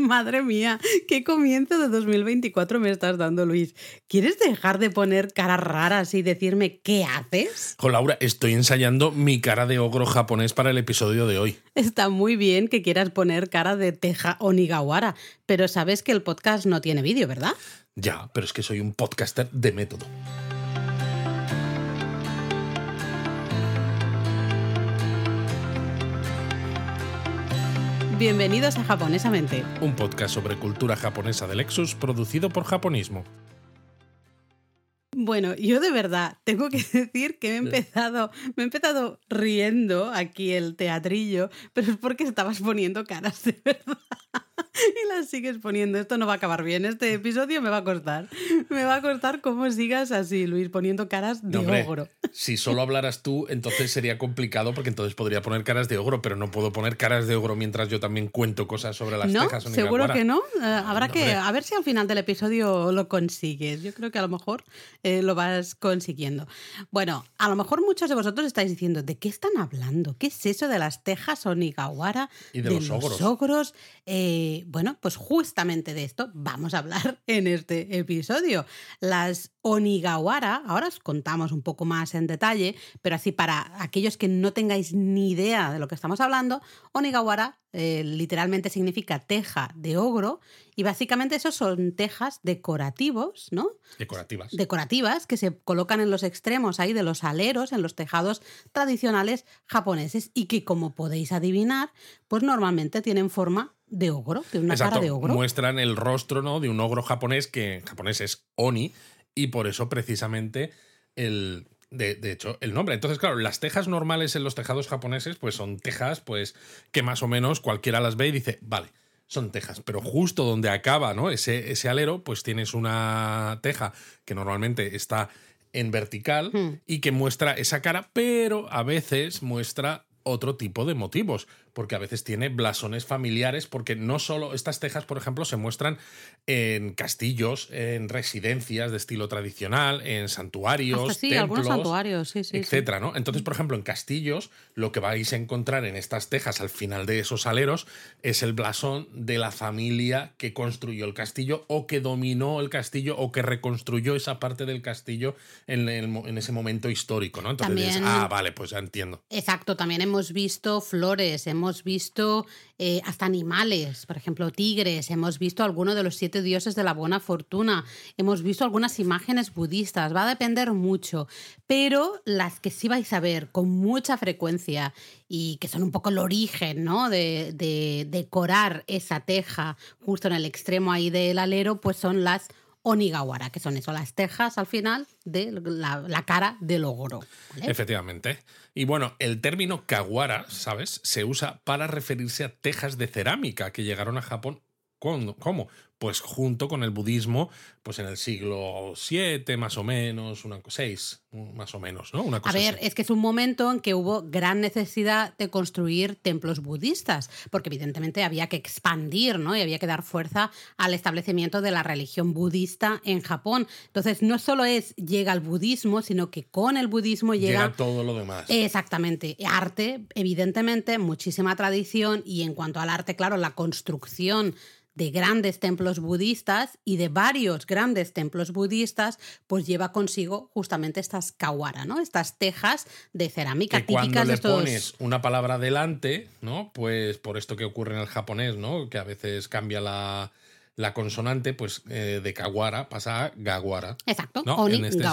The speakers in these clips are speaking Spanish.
Madre mía, qué comienzo de 2024 me estás dando, Luis. ¿Quieres dejar de poner caras raras y decirme qué haces? Jo, Laura, estoy ensayando mi cara de ogro japonés para el episodio de hoy. Está muy bien que quieras poner cara de Teja Onigawara, pero sabes que el podcast no tiene vídeo, ¿verdad? Ya, pero es que soy un podcaster de método. Bienvenidos a Japonesamente. Un podcast sobre cultura japonesa de Lexus producido por Japonismo. Bueno, yo de verdad tengo que decir que me he empezado, me he empezado riendo aquí el teatrillo, pero es porque estabas poniendo caras de verdad. Y las sigues poniendo. Esto no va a acabar bien. Este episodio me va a costar. Me va a costar cómo sigas así, Luis, poniendo caras de No, hombre, ogro. Si solo hablaras tú, entonces sería complicado porque entonces podría poner caras de ogro, pero no puedo poner caras de ogro mientras yo también cuento cosas sobre las ¿No? tejas Seguro que no. Eh, habrá No, que hombre. a ver si al final del episodio lo consigues. Yo creo que a lo mejor eh, lo vas consiguiendo. Bueno, a lo mejor muchos de vosotros estáis diciendo, ¿de qué están hablando? ¿Qué es eso de las tejas Onigawara? Y de los ogros. ogros? Eh, bueno, pues justamente de esto vamos a hablar en este episodio. Las Onigawara, ahora os contamos un poco más en detalle, pero así para aquellos que no tengáis ni idea de lo que estamos hablando, Onigawara eh, literalmente significa teja de ogro y básicamente esos son tejas decorativos, ¿no? Decorativas. Decorativas que se colocan en los extremos ahí de los aleros, en los tejados tradicionales japoneses y que como podéis adivinar, pues normalmente tienen forma de ogro, de una Exacto, cara de ogro. muestran el rostro ¿no? de un ogro japonés que en japonés es Oni y por eso precisamente el... De, de hecho, el nombre. Entonces, claro, las tejas normales en los tejados japoneses, pues son tejas, pues, que más o menos cualquiera las ve y dice, vale, son tejas. Pero justo donde acaba, ¿no? Ese, ese alero, pues tienes una teja que normalmente está en vertical Hmm. y que muestra esa cara, pero a veces muestra otro tipo de motivos, porque a veces tiene blasones familiares, porque no solo estas tejas, por ejemplo, se muestran en castillos, en residencias de estilo tradicional, en santuarios, sí, templos, algunos santuarios, sí, sí. sí. etcétera, ¿no? Entonces, por ejemplo, en castillos, lo que vais a encontrar en estas tejas al final de esos aleros es el blasón de la familia que construyó el castillo o que dominó el castillo o que reconstruyó esa parte del castillo en, el mo- en ese momento histórico, ¿no? Entonces dices, ah, vale, pues ya entiendo. Exacto, también hemos visto flores, hemos visto eh, hasta animales, por ejemplo, tigres, hemos visto alguno de los siete dioses de la buena fortuna, hemos visto algunas imágenes budistas, va a depender mucho, pero las que sí vais a ver con mucha frecuencia y que son un poco el origen ¿no? de, de decorar esa teja justo en el extremo ahí del alero, pues son las Onigawara, que son eso, las tejas al final de la, cara del ogro. Efectivamente. Y bueno, el término kawara, ¿sabes? Se usa para referirse a tejas de cerámica que llegaron a Japón. ¿Cómo? Pues junto con el budismo, pues en el siglo VII, más o menos, una, seis, más o menos, ¿no? Una A cosa ver, así. es que es un momento en que hubo gran necesidad de construir templos budistas, porque evidentemente había que expandir, ¿no? Y había que dar fuerza al establecimiento de la religión budista en Japón. Entonces, no solo es llega el budismo, sino que con el budismo llega, Llega todo lo demás. Exactamente. Arte, evidentemente, muchísima tradición y en cuanto al arte, claro, la construcción de grandes templos budistas y de varios grandes templos budistas, pues lleva consigo justamente estas kawara, ¿no? Estas tejas de cerámica que cuando típicas de le pones una palabra delante, ¿no? Pues por esto que ocurre en el japonés, ¿no? Que a veces cambia la, la consonante, pues eh, de kawara pasa a gawara. Exacto, ¿no? Este-.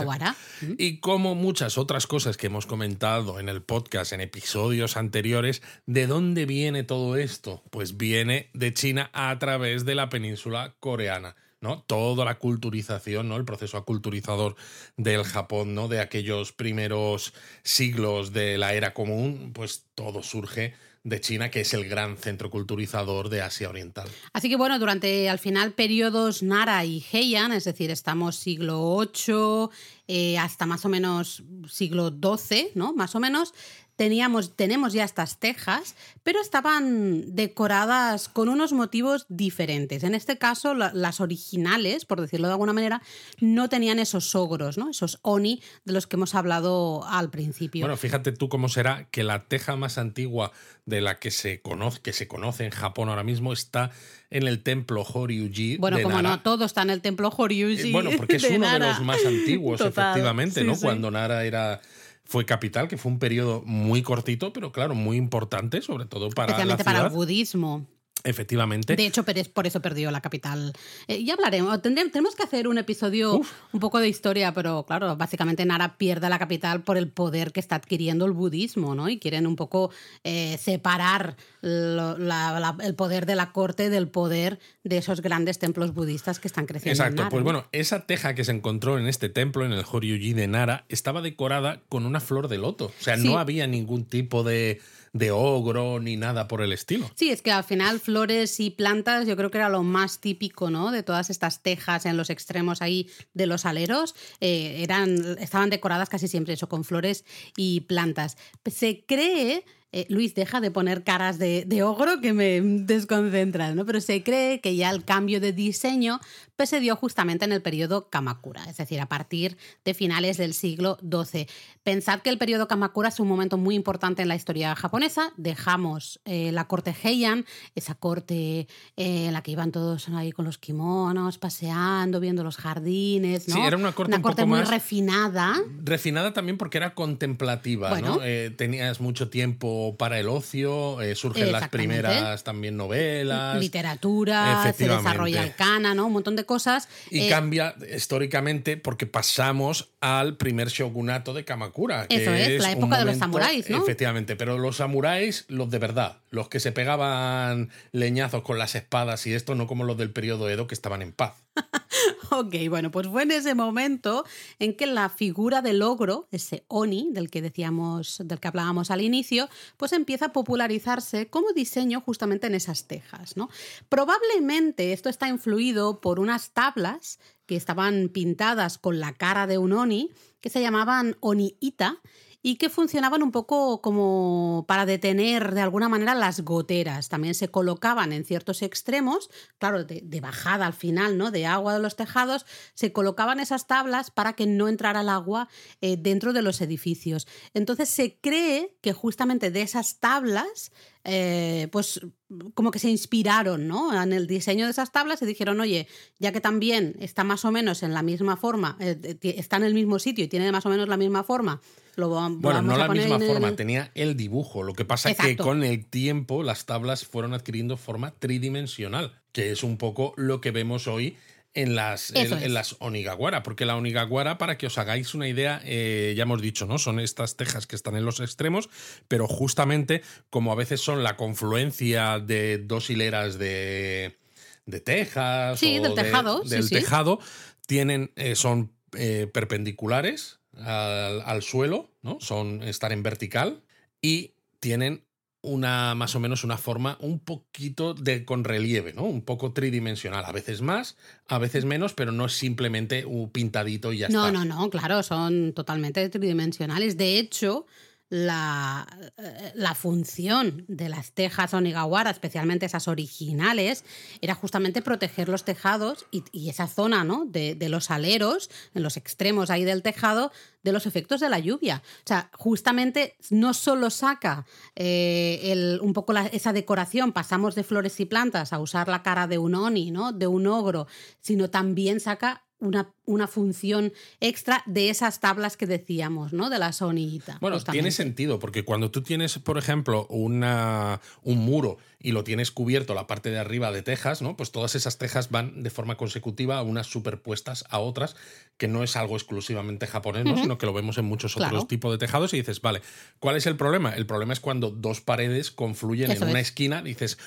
Y como muchas otras cosas que hemos comentado en el podcast, en episodios anteriores, ¿de dónde viene todo esto? Pues viene de China a través de la península coreana. ¿no? Toda la culturización, ¿no? El proceso aculturizador del Japón, ¿no? De aquellos primeros siglos de la era común, pues todo surge de China, que es el gran centro culturizador de Asia Oriental. Así que bueno, durante al final periodos Nara y Heian, es decir, estamos siglo VIII eh, hasta más o menos siglo XII, ¿no? Más o menos, teníamos, tenemos ya estas tejas, pero estaban decoradas con unos motivos diferentes. En este caso, las originales, por decirlo de alguna manera, no tenían esos ogros, ¿no? esos oni de los que hemos hablado al principio. Bueno, fíjate tú cómo será que la teja más antigua de la que se conoce, que se conoce en Japón ahora mismo está en el templo Horyuji. Bueno, como no, todo está en el templo Horyuji. Eh, bueno, porque es uno de los más antiguos, efectivamente, ¿no? Cuando Nara era fue capital, que fue un periodo muy cortito, pero claro, muy importante, sobre todo para. Especialmente para el budismo. Efectivamente. De hecho, por eso perdió la capital. Eh, ya hablaremos. tenemos que hacer un episodio un poco de historia, pero claro, básicamente Nara pierde la capital por el poder que está adquiriendo el budismo, ¿no? Y quieren un poco eh, separar el poder de la corte del poder de esos grandes templos budistas que están creciendo. Exacto. pues bueno, esa teja que se encontró en este templo, en el Horyuji de Nara, estaba decorada con una flor de loto. O sea, no había ningún tipo de de ogro ni nada por el estilo. Sí, es que al final flores y plantas yo creo que era lo más típico, ¿no? De todas estas tejas en los extremos ahí de los aleros, eh, eran, estaban decoradas casi siempre eso, con flores y plantas. Se cree eh, Luis, deja de poner caras de, ogro que me desconcentran, ¿no? Pero se cree que ya el cambio de diseño pues, se dio justamente en el periodo Kamakura, es decir, a partir de finales del siglo XII. Pensad que el periodo Kamakura es un momento muy importante en la historia japonesa. Dejamos eh, la corte Heian, esa corte eh, en la que iban todos ahí con los kimonos, paseando, viendo los jardines, ¿no? Sí, era una corte, muy refinada. Refinada también porque era contemplativa, ¿no? tenías mucho tiempo para el ocio, eh, surgen las primeras también novelas. Literatura, se desarrolla el kana, ¿no? Un montón de cosas. Y eh, cambia históricamente porque pasamos al primer shogunato de Kamakura. Eso es, la época de los samuráis, ¿no? Efectivamente, pero los samuráis, los de verdad, los que se pegaban leñazos con las espadas y esto, no como los del periodo Edo que estaban en paz. ok, bueno, pues fue en ese momento en que la figura del ogro, ese oni del que decíamos, del que hablábamos al inicio, pues empieza a popularizarse como diseño justamente en esas tejas. Probablemente esto está influido por unas tablas que estaban pintadas con la cara de un oni que se llamaban oni-ita y que funcionaban un poco como para detener de alguna manera las goteras. También se colocaban en ciertos extremos, claro, de, bajada al final, ¿no? De agua de los tejados, se colocaban esas tablas para que no entrara el agua eh, dentro de los edificios. Entonces se cree que justamente de esas tablas eh, pues como que se inspiraron ¿no? en el diseño de esas tablas y dijeron, oye, ya que también está más o menos en la misma forma, eh, está en el mismo sitio y tiene más o menos la misma forma, lo vamos bueno, no la misma forma, tenía el dibujo. Lo que pasa es que con el tiempo las tablas fueron adquiriendo forma tridimensional, que es un poco lo que vemos hoy en las, en, las onigawara, porque la onigawara, para que os hagáis una idea, eh, ya hemos dicho, ¿no? Son estas tejas que están en los extremos, pero justamente como a veces son la confluencia de dos hileras de, de tejas sí, del tejado, del tejado, tienen, eh, son eh, perpendiculares al, al, suelo, ¿no? Son estar en vertical y tienen una más o menos una forma un poquito de con relieve, ¿no? Un poco tridimensional, a veces más, a veces menos, pero no es simplemente un pintadito y ya está. No, no, no, claro, son totalmente tridimensionales. De hecho, la, eh, la, función de las tejas onigawara, especialmente esas originales, era justamente proteger los tejados y, esa zona ¿no? de, de, los aleros, en los extremos ahí del tejado, de los efectos de la lluvia. O sea, justamente no solo saca eh, el, un poco esa decoración, pasamos de flores y plantas a usar la cara de un oni, ¿no? de un ogro, sino también saca una, una, función extra de esas tablas que decíamos, ¿no? De la sonita. Bueno, tiene sentido, porque cuando tú tienes, por ejemplo, una, un muro y lo tienes cubierto la parte de arriba de tejas, ¿no? Pues todas esas tejas van de forma consecutiva, unas superpuestas a otras, que no es algo exclusivamente japonés, sino que lo vemos en muchos otros tipos de tejados y dices, vale, ¿cuál es el problema? El problema es cuando dos paredes confluyen en una esquina, dices,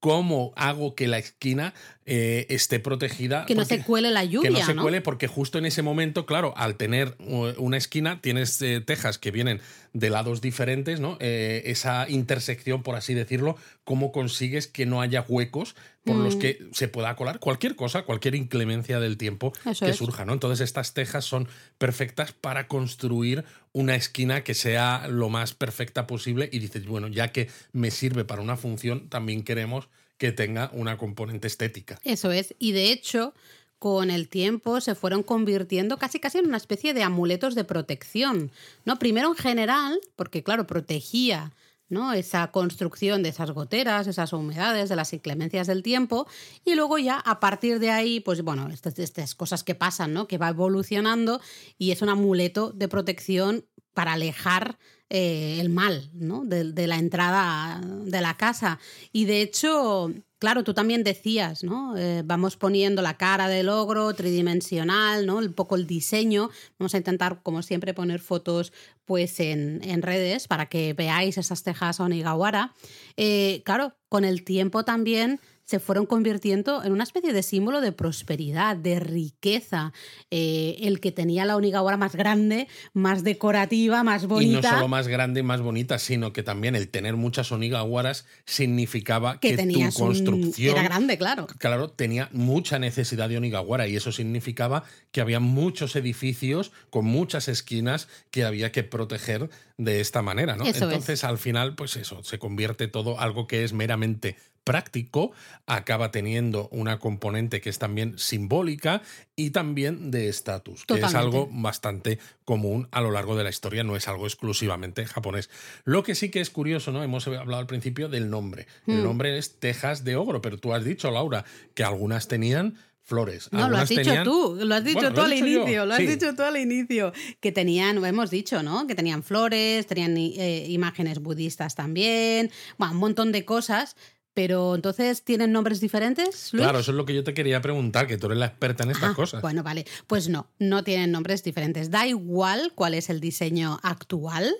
¿Cómo hago que la esquina eh, esté protegida? Que no se cuele la lluvia. Que no se cuele, porque justo en ese momento, claro, al tener una esquina, tienes eh, tejas que vienen de lados diferentes, ¿no? Eh, esa intersección, por así decirlo, cómo consigues que no haya huecos por los Mm. que se pueda colar cualquier cosa, cualquier inclemencia del tiempo Eso que es. surja, ¿no? Entonces estas tejas son perfectas para construir una esquina que sea lo más perfecta posible y dices, bueno, ya que me sirve para una función, también queremos que tenga una componente estética. Eso es. Y de hecho, con el tiempo se fueron convirtiendo casi casi en una especie de amuletos de protección. ¿no? Primero en general, porque claro, protegía ¿no? esa construcción de esas goteras, esas humedades, de las inclemencias del tiempo, y luego ya a partir de ahí, pues bueno, estas, estas cosas que pasan, ¿no? que va evolucionando y es un amuleto de protección para alejar eh, el mal ¿no? de, de la entrada de la casa. Y de hecho, claro, tú también decías, ¿no? Eh, vamos poniendo la cara del ogro tridimensional, ¿no? Un poco el diseño. Vamos a intentar, como siempre, poner fotos pues en, en redes para que veáis esas tejas Onigawara. Eh, claro, con el tiempo también se fueron convirtiendo en una especie de símbolo de prosperidad, de riqueza. Eh, el que tenía la Onigawara más grande, más decorativa, más bonita. Y no solo más grande y más bonita, sino que también el tener muchas onigawaras significaba que que, un- construcción Era grande, claro. claro, tenía mucha necesidad de Onigawara y eso significaba que había muchos edificios con muchas esquinas que había que proteger de esta manera, ¿no? Eso es. Entonces, al final, pues eso, se convierte todo algo que es meramente práctico, acaba teniendo una componente que es también simbólica y también de estatus, que es algo bastante común a lo largo de la historia, no es algo exclusivamente japonés. Lo que sí que es curioso, ¿no? Hemos hablado al principio del nombre. El Mm. nombre es Tejas de Ogro, pero tú has dicho, Laura, que algunas tenían flores. No, lo has dicho tenían- tú, lo has dicho Bueno, tú al yo, inicio, lo has sí. dicho tú al inicio, que tenían, hemos dicho, ¿no? Que tenían flores, tenían eh, imágenes budistas también, bueno, un montón de cosas, pero entonces tienen nombres diferentes, Luis? Claro, eso es lo que yo te quería preguntar, que tú eres la experta en estas Ah, cosas. Bueno, vale. Pues no, no tienen nombres diferentes. Da igual cuál es el diseño actual.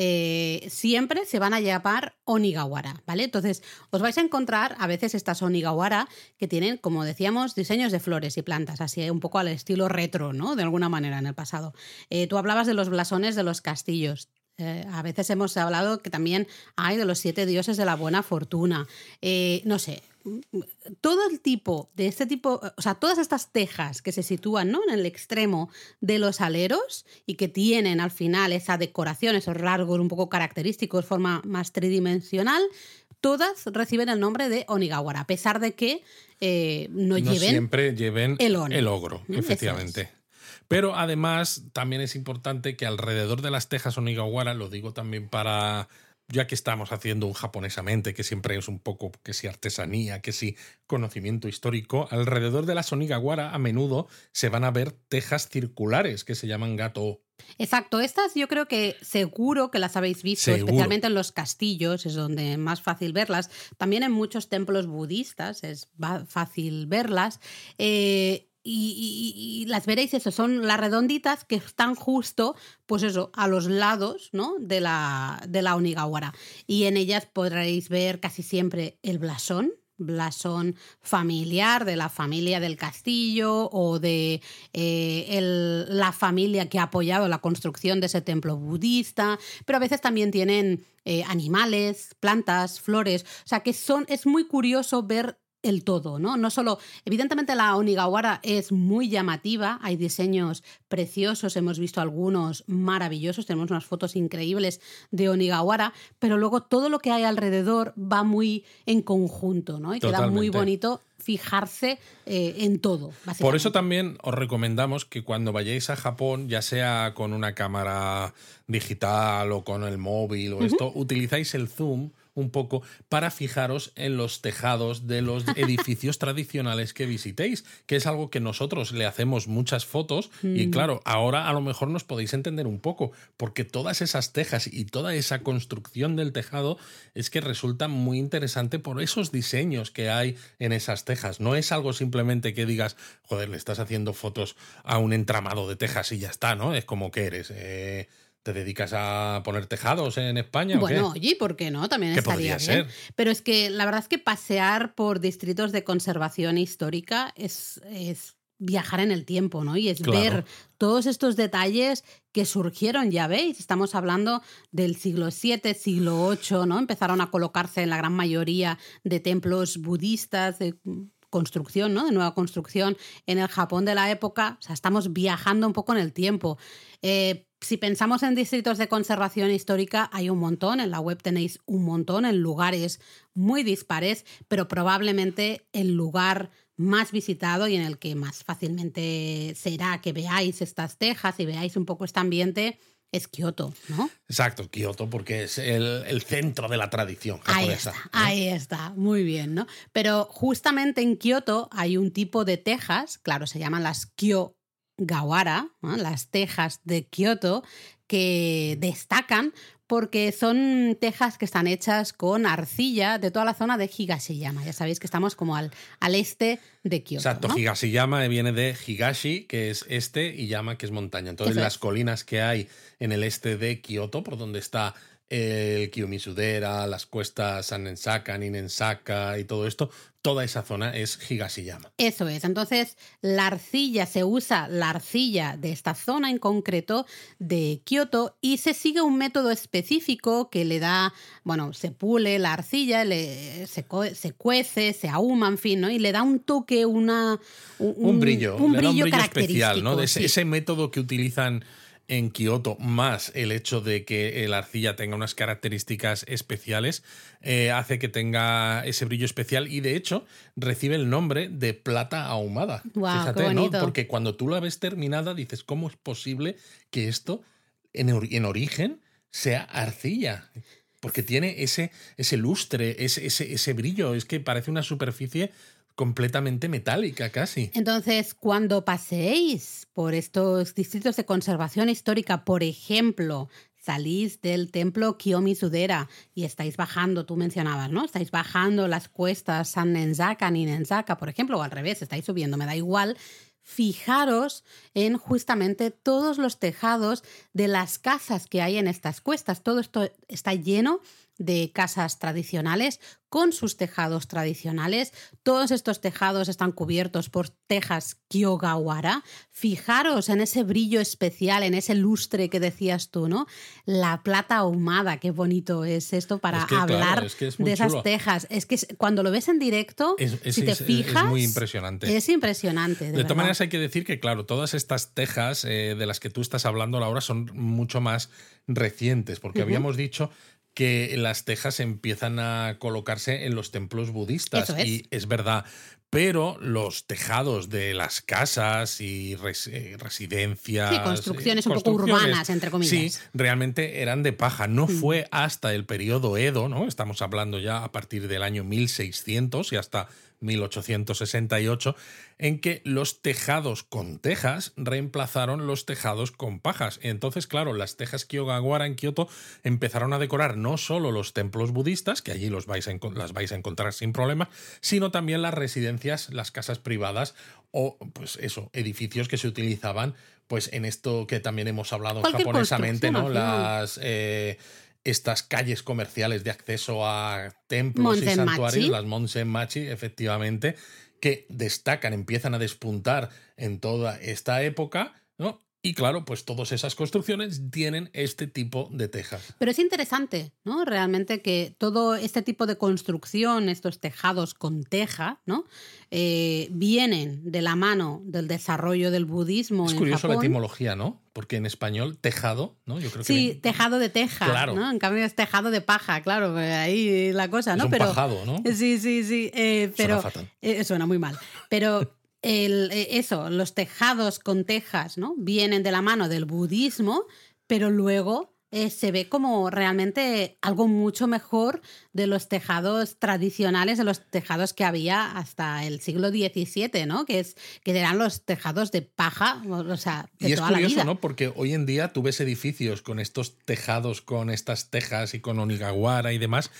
eh, siempre se van a llamar Onigawara, ¿vale? Entonces, os vais a encontrar a veces estas Onigawara que tienen, como decíamos, diseños de flores y plantas, así un poco al estilo retro, ¿no? De alguna manera en el pasado. Eh, tú hablabas de los blasones de los castillos. Eh, a veces hemos hablado que también hay de los siete dioses de la buena fortuna. Eh, no sé, todo el tipo de este tipo, o sea, todas estas tejas que se sitúan ¿no? en el extremo de los aleros y que tienen al final esa decoración, esos rasgos un poco característicos, forma más tridimensional, todas reciben el nombre de Onigawara, a pesar de que eh, no, no lleven siempre lleven el oni. ogro, efectivamente. Pero además también es importante que alrededor de las tejas Onigawara, lo digo también para, ya que estamos haciendo un japonesamente, que siempre es un poco que si artesanía, que si conocimiento histórico, alrededor de las Onigawara a menudo se van a ver tejas circulares que se llaman gato. Exacto, estas yo creo que seguro que las habéis visto, Seguro. especialmente en los castillos, es donde es más fácil verlas. También en muchos templos budistas es fácil verlas. Eh, y, las veréis, eso, son las redonditas que están justo, pues eso, a los lados ¿no? de, la, de la Onigawara. Y en ellas podréis ver casi siempre el blasón, blasón familiar de la familia del castillo o de eh, el- la familia que ha apoyado la construcción de ese templo budista, pero a veces también tienen eh, animales, plantas, flores, o sea que son, es muy curioso ver el todo, ¿no? No solo, evidentemente la Onigawara es muy llamativa, hay diseños preciosos, hemos visto algunos maravillosos, tenemos unas fotos increíbles de Onigawara, pero luego todo lo que hay alrededor va muy en conjunto, ¿no? Y queda muy bonito fijarse eh, en todo. Por eso también os recomendamos que cuando vayáis a Japón, ya sea con una cámara digital o con el móvil o esto, utilizáis el zoom un poco para fijaros en los tejados de los edificios tradicionales que visitéis, que es algo que nosotros le hacemos muchas fotos y claro, ahora a lo mejor nos podéis entender un poco, porque todas esas tejas y toda esa construcción del tejado es que resulta muy interesante por esos diseños que hay en esas tejas. No es algo simplemente que digas, joder, le estás haciendo fotos a un entramado de tejas y ya está, ¿no? Es como que eres. eh, ¿Te dedicas a poner tejados en España? o Bueno, qué? oye, ¿por qué no? También ¿Qué estaría bien. ser? Pero es que la verdad es que pasear por distritos de conservación histórica es, es viajar en el tiempo, ¿no? Y es Claro. ver todos estos detalles que surgieron, ya veis, estamos hablando del siglo VII, siglo VIII, ¿no? Empezaron a colocarse en la gran mayoría de templos budistas, de construcción, ¿no? De nueva construcción en el Japón de la época. O sea, estamos viajando un poco en el tiempo. Eh, si pensamos en distritos de conservación histórica, hay un montón, en la web tenéis un montón, en lugares muy dispares, pero probablemente el lugar más visitado y en el que más fácilmente será que veáis estas tejas y veáis un poco este ambiente es Kioto, ¿no? Exacto, Kioto, porque es el, el centro de la tradición Ahí japonesa. está, ¿no? ahí está, muy bien, ¿no? Pero justamente en Kioto hay un tipo de tejas, claro, se llaman las Kyogawara, ¿no? las tejas de Kioto, que destacan porque son tejas que están hechas con arcilla de toda la zona de Higashiyama. Ya sabéis que estamos como al, al este de Kioto. Exacto, ¿no? Higashiyama viene de Higashi, que es este, y Yama, que es montaña. Entonces, Eso las es. colinas que hay en el este de Kioto, por donde está el Kiyomisudera, las cuestas Sanensaka, Ninensaka y todo esto, toda esa zona es Higashiyama. Eso es. Entonces, la arcilla, se usa la arcilla de esta zona en concreto de Kioto y se sigue un método específico que le da, bueno, se pule la arcilla, le- se, se cuece, se ahuma, en fin, ¿no? Y le da un toque, una. Un, Un brillo, un le da brillo, un brillo especial, ¿no? característico, ese, ese método que utilizan en Kioto, más el hecho de que la arcilla tenga unas características especiales, eh, hace que tenga ese brillo especial y de hecho recibe el nombre de plata ahumada. Qué Fíjate, ¿no? Porque cuando tú la ves terminada dices, ¿cómo es posible que esto en, or- en origen sea arcilla? Porque tiene ese, ese lustre, ese, ese, ese brillo, es que parece una superficie completamente metálica casi. Entonces, cuando paseéis por estos distritos de conservación histórica, por ejemplo, salís del templo Kiyomi-Sudera y estáis bajando, tú mencionabas, ¿no? Estáis bajando las cuestas San Nenzaka, Ninenzaka, por ejemplo, o al revés, estáis subiendo, me da igual. Fijaros en justamente todos los tejados de las casas que hay en estas cuestas. Todo esto está lleno de casas tradicionales con sus tejados tradicionales. Todos estos tejados están cubiertos por tejas Kyogawara. Fijaros en ese brillo especial, en ese lustre que decías tú, ¿no? La plata ahumada, qué bonito es esto para Es que, claro, hablar es que es muy de esas chulo. tejas. Es que cuando lo ves en directo, si te es- es fijas, muy impresionante. Es impresionante. De, De todas maneras, hay que decir que, claro, todas estas tejas eh, de las que tú estás hablando, Laura, son mucho más recientes, porque habíamos dicho que las tejas empiezan a colocarse en los templos budistas. Eso es. Y es verdad. Pero los tejados de las casas y res- eh, residencias. Sí, construcciones eh, un poco urbanas, entre comillas. Sí, realmente eran de paja. No Mm. fue hasta el periodo Edo, ¿no? Estamos hablando ya a partir del año 1600 y hasta 1868, en que los tejados con tejas reemplazaron los tejados con pajas. Entonces, claro, las tejas Kyogawara en Kioto empezaron a decorar no solo los templos budistas, que allí los vais a las vais a encontrar sin problema, sino también las residencias, las casas privadas o, pues eso, edificios que se utilizaban pues en esto que también hemos hablado japonesamente, ¿no? Las eh, estas calles comerciales de acceso a templos y santuarios, las Monsenmachi, efectivamente, que destacan, empiezan a despuntar en toda esta época, ¿no? Y claro, pues todas esas construcciones tienen este tipo de tejas. Pero es interesante, ¿no? Realmente que todo este tipo de construcción, estos tejados con teja, ¿no? Eh, vienen de la mano del desarrollo del budismo Es en curioso la etimología, ¿no? Porque en español, tejado, ¿no? Yo creo que Sí, viene- tejado de teja, Claro. ¿no? En cambio es tejado de paja, claro, pues ahí la cosa, es ¿no? un pero pajado, ¿no? Sí, sí, sí. eh, pero Suena fatal. eh, suena muy mal. Pero el, eh, eso, los tejados con tejas, ¿no? Vienen de la mano del budismo, pero luego eh, se ve como realmente algo mucho mejor de los tejados tradicionales, de los tejados que había hasta el siglo XVII, ¿no? Que, es, que eran los tejados de paja, o sea, de Y es la curioso, vida. ¿no? Porque hoy en día tú ves edificios con estos tejados, con estas tejas y con onigawara y demás,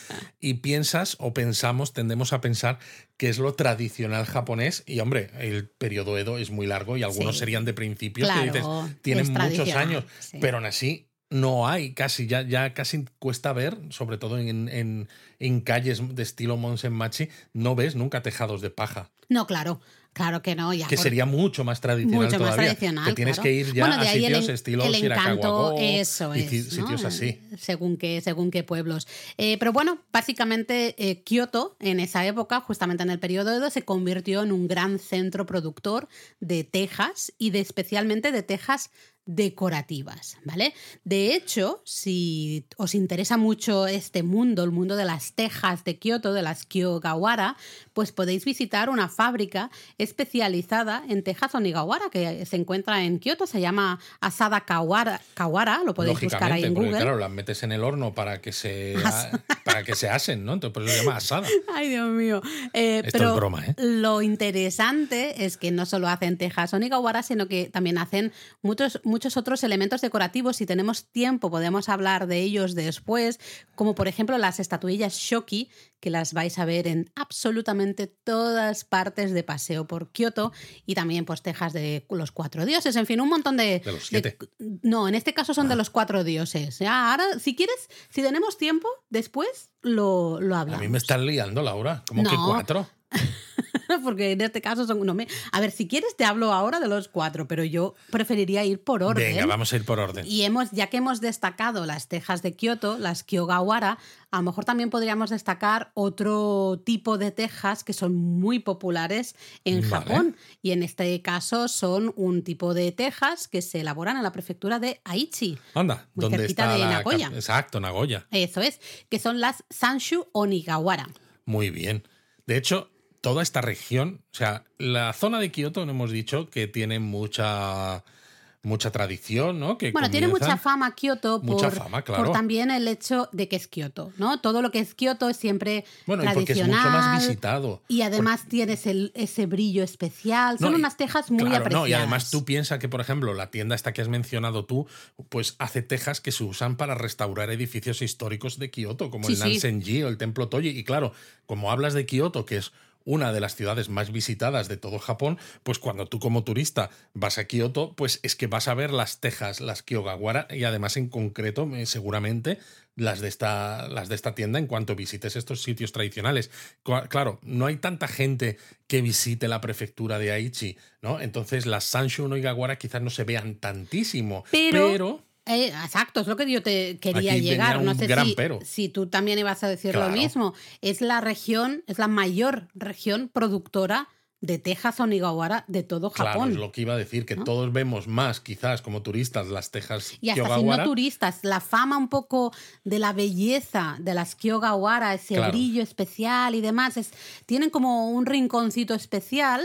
y piensas o pensamos, tendemos a pensar que es lo tradicional japonés. Y hombre, el periodo Edo es muy largo y algunos Sí. serían de principios Claro, que dices, tienen muchos años, sí. pero aún así no hay casi, ya, ya casi cuesta ver, sobre todo en, en, en calles de estilo Monsenmachi, no ves nunca tejados de paja. No, claro. Claro que no, ya. Que sería mucho más tradicional mucho más todavía. tradicional. que tienes claro. que ir ya Bueno, de a ahí el sitios en- estilo el encanto, eso y es. ¿no? sitios así. Según qué, según qué pueblos. Eh, pero bueno, básicamente eh, Kioto en esa época, justamente en el periodo Edo, se convirtió en un gran centro productor de tejas y de especialmente de tejas decorativas, ¿vale? De hecho, si os interesa mucho este mundo, el mundo de las tejas de Kioto, de las Kyogawara, pues podéis visitar una fábrica especializada en tejas onigawara que se encuentra en Kioto, se llama Asada Kawara, Kawara lo podéis buscar ahí en porque Google. claro, las metes en el horno para que se As- para que se asen, ¿no? Entonces por eso se llama asada. Ay, Dios mío. Eh, Esto pero es broma, ¿eh? lo interesante es que no solo hacen tejas onigawara, sino que también hacen muchos, muchos otros elementos decorativos. Si tenemos tiempo, podemos hablar de ellos después, como por ejemplo las estatuillas Shoki, que las vais a ver en absolutamente todas partes de paseo por Kioto, y también pues tejas de los cuatro dioses, en fin, un montón de... De los siete. Ah. de- no, en este caso son de los cuatro dioses. Ya, ahora, si quieres, si tenemos tiempo, después lo, lo A hablamos. mí me estás liando, Laura. ¿Cómo que No. cuatro? Porque en este caso son. No me, a ver, si quieres, te hablo ahora de los cuatro, pero yo preferiría ir por orden. Venga, vamos a ir por orden. Y hemos, ya que hemos destacado las tejas de Kioto, las Kyogawara, a lo mejor también podríamos destacar otro tipo de tejas que son muy populares en Vale. Japón. Y en este caso son un tipo de tejas que se elaboran en la prefectura de Aichi. Anda, muy ¿dónde cerquita está de la Nagoya. Exacto, Nagoya. Eso es, que son las Sanshu Onigawara. Muy bien. De hecho, toda esta región, o sea, la zona de Kioto, no hemos dicho que tiene mucha mucha tradición, ¿no? Que Bueno, tiene mucha fama Kioto por, Mucha fama, claro. por también el hecho de que es Kioto, ¿no? Todo lo que es Kioto es siempre Bueno, y porque es tradicional. mucho más visitado. Y además tienes el- ese brillo especial. Son No, unas tejas muy claro, apreciadas. no, y además tú piensas que, por ejemplo, la tienda esta que has mencionado tú, pues hace tejas que se usan para restaurar edificios históricos de Kioto, como Sí, el sí. Nansenji o el Templo Toji. Y claro, como hablas de Kioto, que es una de las ciudades más visitadas de todo Japón, pues cuando tú como turista vas a Kioto, pues es que vas a ver las tejas, las Kyogawara, y además en concreto, eh, seguramente, las de, esta, las de esta tienda en cuanto visites estos sitios tradicionales. Claro, no hay tanta gente que visite la prefectura de Aichi, ¿no? Entonces las Sanshu no Igawara quizás no se vean tantísimo, Pero- pero Eh, exacto, es lo que yo te quería Aquí llegar. No sé si, pero. si tú también ibas a decir Claro. lo mismo. Es la región, es la mayor región productora de tejas onigawara de todo Claro, Japón. es lo que iba a decir, que todos vemos más, quizás como turistas, las tejas Y hasta si no turistas, la fama un poco de la belleza de las Kyogawara, ese Claro. brillo especial y demás, es, tienen como un rinconcito especial,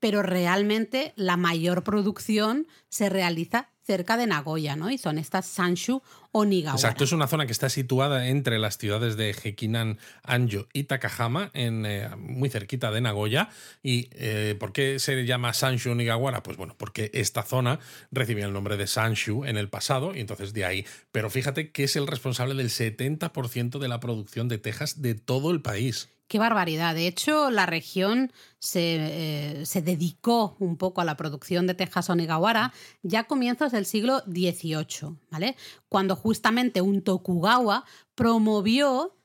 pero realmente la mayor producción se realiza cerca de Nagoya, ¿no? Y son estas Sanshu Onigawara. Exacto, es una zona que está situada entre las ciudades de Hekinan, Anjo y Takahama, en, eh, muy cerquita de Nagoya. ¿Y eh, por qué se llama Sanshu Nigawara? Pues bueno, porque esta zona recibía el nombre de Sanshu en el pasado y entonces de ahí. Pero fíjate que es el responsable del 70% de la producción de tejas de todo el país. Qué barbaridad. De hecho, la región se, eh, se dedicó un poco a la producción de tejas onigawara ya a comienzos del siglo XVIII, ¿vale? Cuando justamente un Tokugawa promovió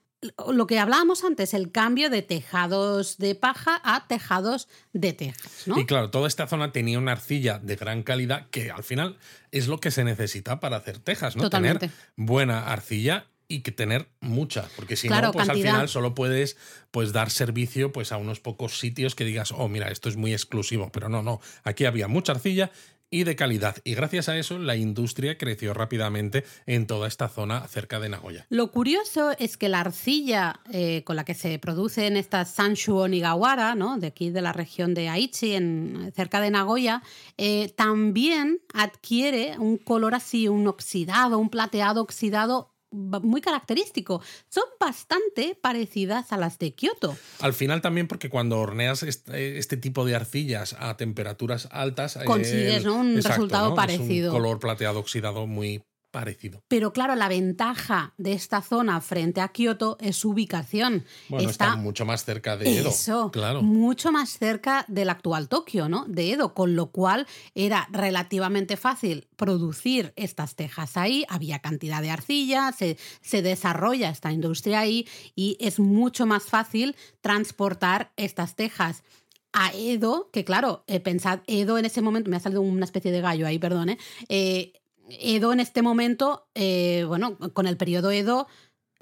lo que hablábamos antes, el cambio de tejados de paja a tejados de tejas, ¿no? Y claro, toda esta zona tenía una arcilla de gran calidad que al final es lo que se necesita para hacer tejas, ¿no? Totalmente. Tener buena arcilla y que tener mucha, porque si Claro, no, pues cantidad. al final solo puedes pues dar servicio pues a unos pocos sitios que digas, oh, mira, esto es muy exclusivo, pero no, no, aquí había mucha arcilla y de calidad y gracias a eso la industria creció rápidamente en toda esta zona cerca de Nagoya. Lo curioso es que la arcilla eh, con la que se produce en esta Sanshu Onigawara, ¿no? de aquí de la región de Aichi, en, cerca de Nagoya, eh, también adquiere un color así, un oxidado, un plateado oxidado muy característico. Son bastante parecidas a las de Kioto. Al final también porque cuando horneas este, este tipo de arcillas a temperaturas altas eh, Consigues, el- ¿no? un resultado Es parecido. un color plateado oxidado muy parecido. Pero claro, la ventaja de esta zona frente a Kioto es su ubicación. Bueno, está, mucho más cerca de Edo. Eso, Claro. mucho más cerca del actual Tokio, ¿no? De Edo, con lo cual era relativamente fácil producir estas tejas ahí, había cantidad de arcilla, se, se desarrolla esta industria ahí y es mucho más fácil transportar estas tejas a Edo, que claro, eh, pensad, Edo en ese momento, me ha salido una especie de gallo ahí, perdón, ¿eh? eh Edo en este momento, eh, bueno, con el periodo Edo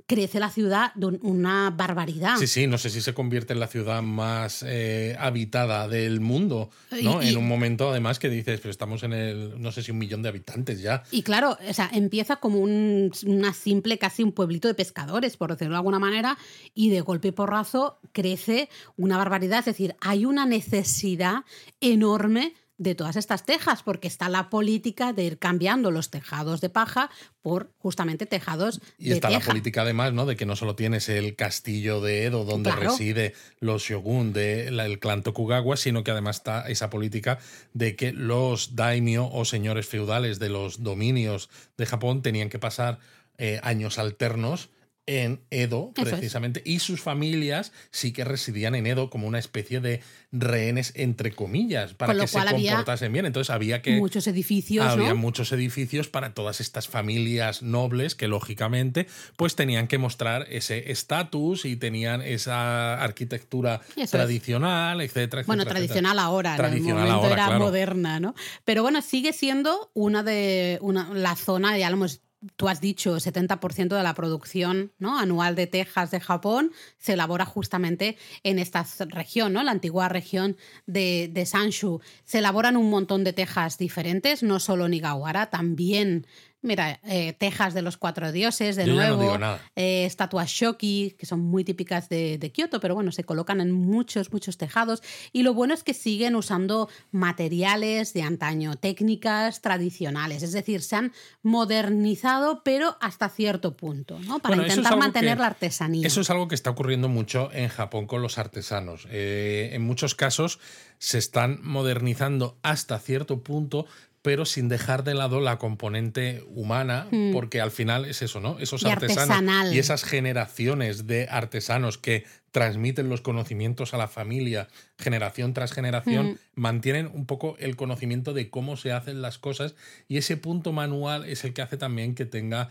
crece la ciudad de una barbaridad. Sí, sí, no sé si se convierte en la ciudad más eh, habitada del mundo, ¿no? en un momento, además, que dices, pero estamos en el, no sé si un millón de habitantes ya. Y claro, o sea, empieza como un, una simple, casi un pueblito de pescadores, por decirlo de alguna manera, y de golpe y porrazo crece una barbaridad. Es decir, hay una necesidad enorme de todas estas tejas, porque está la política de ir cambiando los tejados de paja por justamente tejados y está la política además, ¿no? De que no solo tienes el castillo de Edo donde reside los shogun del clan Tokugawa, sino que además está esa política de que los daimyo o señores feudales de los dominios de Japón tenían que pasar eh, años alternos en Edo, precisamente, y sus familias sí que residían en Edo como una especie de rehenes, entre comillas, para que se comportasen bien. Entonces había que. Muchos edificios. Había muchos edificios para todas estas familias nobles que, lógicamente, pues tenían que mostrar ese estatus y tenían esa arquitectura tradicional, etcétera, Bueno, tradicional ahora, tradicional en el momento era moderna, ¿no? Pero bueno, sigue siendo una de una, la zona, ya lo hemos tú has dicho, 70% de la producción ¿no? anual de tejas de Japón se elabora justamente en esta región, ¿no? la antigua región de, de Sanshu. Se elaboran un montón de tejas diferentes, no solo Nigawara, también Mira, eh, tejas de los cuatro dioses, de nuevo, eh, estatuas shoki, que son muy típicas de, de, Kioto, pero bueno, se colocan en muchos, muchos tejados. Y lo bueno es que siguen usando materiales de antaño, técnicas tradicionales, es decir, se han modernizado, pero hasta cierto punto, ¿no? Para intentar mantener la artesanía. Eso es algo que está ocurriendo mucho en Japón con los artesanos. Eh, en muchos casos se están modernizando hasta cierto punto, pero sin dejar de lado la componente humana, hmm. porque al final es eso, ¿no? Esos artesanos y esas generaciones de artesanos que transmiten los conocimientos a la familia generación tras generación, hmm. mantienen un poco el conocimiento de cómo se hacen las cosas y ese punto manual es el que hace también que tenga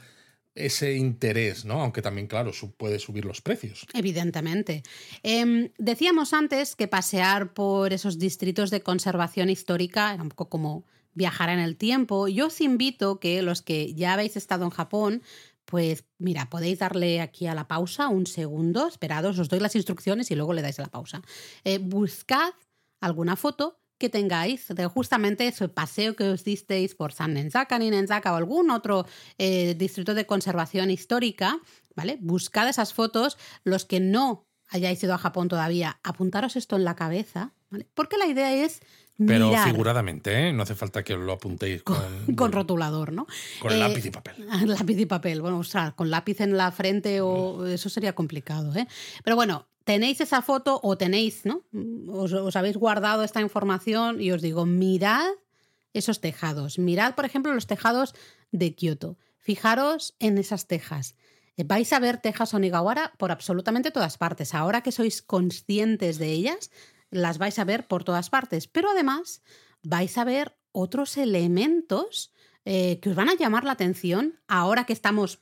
ese interés, ¿no? Aunque también, claro, puede subir los precios. Evidentemente. Em, decíamos antes que pasear por esos distritos de conservación histórica era un poco como viajar en el tiempo. Yo os invito que los que ya habéis estado en Japón, pues mira, podéis darle aquí a la pausa un segundo, esperados, os doy las instrucciones y luego le dais a la pausa. Eh, buscad alguna foto que tengáis de justamente ese paseo que os disteis por San Nenzaka, Ninenzaka o algún otro eh, distrito de conservación histórica, ¿vale? Buscad esas fotos, los que no hayáis ido a Japón todavía, apuntaros esto en la cabeza, ¿vale? Porque la idea es pero figuradamente, ¿eh? no hace falta que lo apuntéis con, con, rotulador, ¿no? Con el lápiz y papel. Lápiz y papel. Bueno, o sea, con lápiz en la frente o eso sería complicado, ¿eh? Pero bueno, tenéis esa foto o tenéis, ¿no? Os, os habéis guardado esta información y os digo, mirad esos tejados. Mirad, por ejemplo, los tejados de Kioto. Fijaros en esas tejas. Vais a ver tejas Onigawara por absolutamente todas partes. Ahora que sois conscientes de ellas, las vais a ver por todas partes, pero además vais a ver otros elementos eh, que os van a llamar la atención ahora que estamos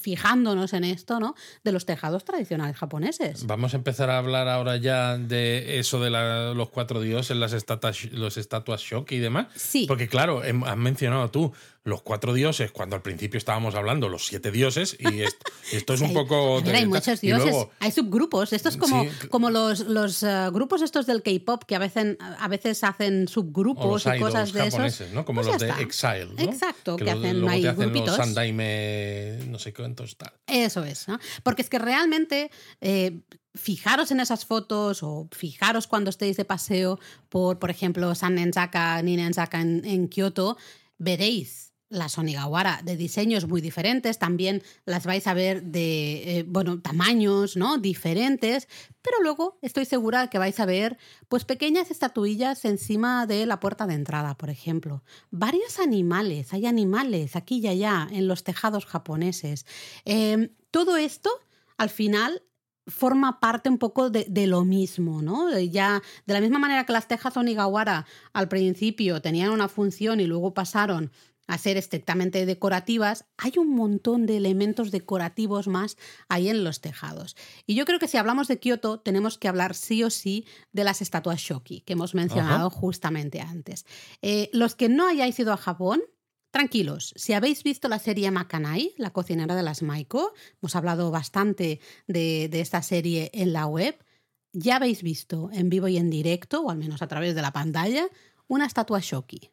fijándonos en esto, ¿no? De los tejados tradicionales japoneses. Vamos a empezar a hablar ahora ya de eso de los cuatro dioses, las estatuas, los estatuas shoki y demás. Sí. Porque claro, has mencionado tú los cuatro dioses, cuando al principio estábamos hablando los siete dioses, y esto, es un poco... hay muchos dioses, hay subgrupos. Esto es como, como los, los eh, grupos estos del K-pop que a veces, a veces hacen subgrupos y cosas de esos. ¿no? Como pues los de Exile, ¿no? Exacto, que, hacen, luego te hacen los Sandaime, no sé tal. Eso es, ¿no? Porque es que realmente... Eh, fijaros en esas fotos o fijaros cuando estéis de paseo por, por ejemplo, San Nenzaka, ni Nenzaka en, en Kioto, veréis las Onigawara de diseños muy diferentes, también las vais a ver de, eh, bueno, tamaños, ¿no? Diferentes, pero luego estoy segura que vais a ver, pues, pequeñas estatuillas encima de la puerta de entrada, por ejemplo. Varios animales, hay animales aquí y allá en los tejados japoneses. Em, todo esto, al final, forma parte un poco de, de, lo mismo, ¿no? Ya, de la misma manera que las tejas Onigawara al principio tenían una función y luego pasaron a ser estrictamente decorativas, hay un montón de elementos decorativos más ahí en los tejados. Y yo creo que si hablamos de Kioto, tenemos que hablar sí o sí de las estatuas Shoki, que hemos mencionado justamente antes. Eh, los que no hayáis ido a Japón, Tranquilos, si habéis visto la serie Makanai, la cocinera de las Maiko, hemos hablado bastante de, de, esta serie en la web, ya habéis visto en vivo y en directo, o al menos a través de la pantalla, una estatua Shoki.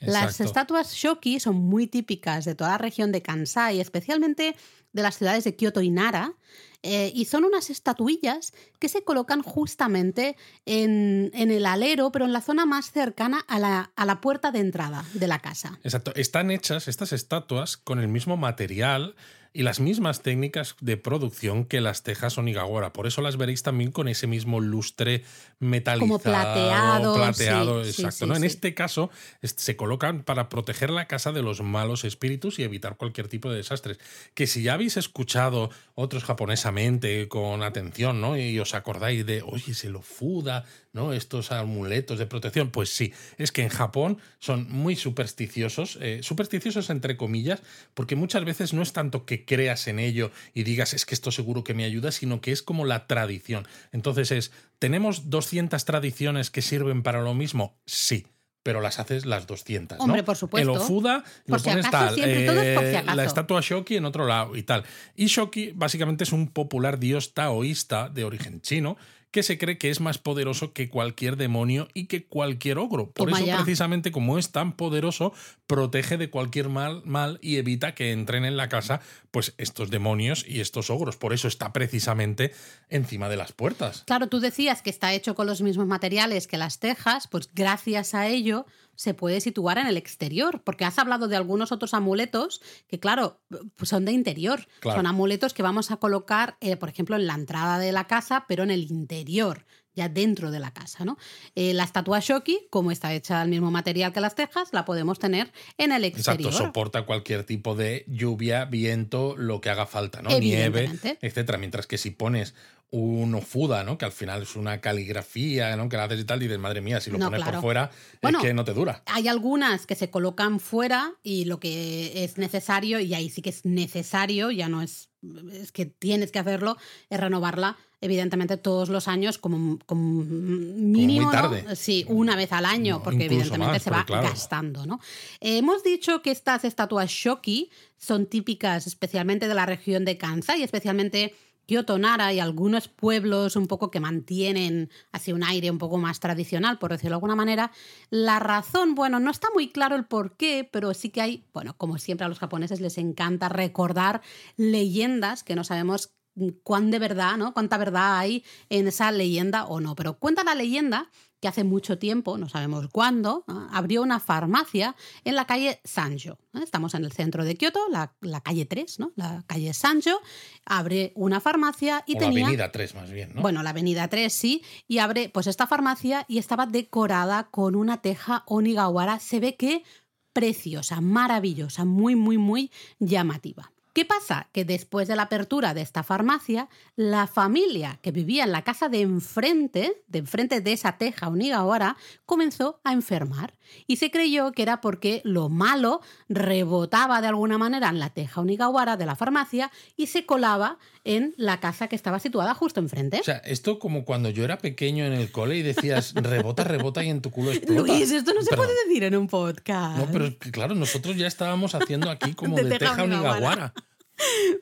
Las estatuas Shoki son muy típicas de toda la región de Kansai, especialmente de las ciudades de Kioto y Nara, eh, y son unas estatuillas que se colocan justamente en, el alero, pero en la zona más cercana a la, a la, puerta de entrada de la casa. Exacto. Están hechas estas estatuas con el mismo material y las mismas técnicas de producción que las tejas Onigawara. Por eso las veréis también con ese mismo lustre metalizado. Como plateado. Plateado, exacto. ¿no? En este caso se colocan para proteger la casa de los malos espíritus y evitar cualquier tipo de desastres. Que si ya habéis escuchado otros japonesamente con atención, ¿no? Y os acordáis de, oye, se lo fuda, ¿no? Estos amuletos de protección. Pues sí, es que en Japón son muy supersticiosos, eh, supersticiosos entre comillas, porque muchas veces no es tanto que creas en ello y digas, es que esto seguro que me ayuda, sino que es como la tradición. Entonces es, ¿tenemos 200 tradiciones que sirven para lo mismo? Sí pero las haces las 200. Hombre, por supuesto. El Ofuda lo pones tal. Eh, la estatua Shoki en otro lado y tal. Y Shoki básicamente es un popular dios taoísta de origen chino que se cree que es más poderoso que cualquier demonio y que cualquier ogro. Por eso, precisamente, como es tan poderoso, protege de cualquier mal, mal y evita que entren en la casa pues estos demonios y estos ogros. Por eso está precisamente encima de las puertas. Claro, tú decías que está hecho con los mismos materiales que las tejas, pues gracias a ello se puede situar en el exterior, porque has hablado de algunos otros amuletos que, claro, pues son de interior. Son amuletos que vamos a colocar, eh, por ejemplo, en la entrada de la casa, pero en el interior ya dentro de la casa. ¿no? Eh, la estatua Shoki, como está hecha del mismo material que las tejas, la podemos tener en el exterior. Exacto, soporta cualquier tipo de lluvia, viento, lo que haga falta, ¿no? Nieve, etcétera. Mientras que si pones un ofuda, ¿no? Que al final es una caligrafía, ¿no? Que la haces y tal, y dices, madre mía, si lo pones por fuera, es que no te dura. Hay algunas que se colocan fuera y lo que es necesario, y ahí sí que es necesario, ya no es, es que tienes que hacerlo, es renovarla, evidentemente, todos los años, como, como mínimo. muy tarde. Sí, una vez al año, porque evidentemente se va gastando, ¿no? hemos dicho que estas estatuas Shoki son típicas especialmente de la región de Kansai, especialmente Kyoto, Nara y algunos pueblos un poco que mantienen así un aire un poco más tradicional, por decirlo de alguna manera. La razón, bueno, no está muy claro el por qué, pero sí que hay, bueno, como siempre a los japoneses les encanta recordar leyendas que no sabemos cuán de verdad, ¿no? Cuánta verdad hay en esa leyenda o no. Pero cuenta la leyenda que hace mucho tiempo, no sabemos cuándo, abrió una farmacia en la calle Sanjo. Estamos en el centro de Kioto, la, calle 3, ¿no? La calle Sanjo, abre una farmacia y tenía... La avenida 3 más bien, ¿no? Bueno, la avenida 3 sí, y abre pues esta farmacia y estaba decorada con una teja onigawara, se ve que preciosa, maravillosa, muy, muy, muy llamativa. ¿Qué pasa? Que después de la apertura de esta farmacia, la familia que vivía en la casa de enfrente, de enfrente de esa teja ahora, comenzó a enfermar. Y se creyó que era porque lo malo rebotaba de alguna manera en la teja Onigawara de la farmacia y se colaba en la casa que estaba situada justo enfrente. O sea, esto como cuando yo era pequeño en el cole y decías rebota, rebota y en tu culo explota. Luis, esto no se puede decir en un podcast. No, pero claro, nosotros ya estábamos haciendo aquí como de, teja, teja Onigawara.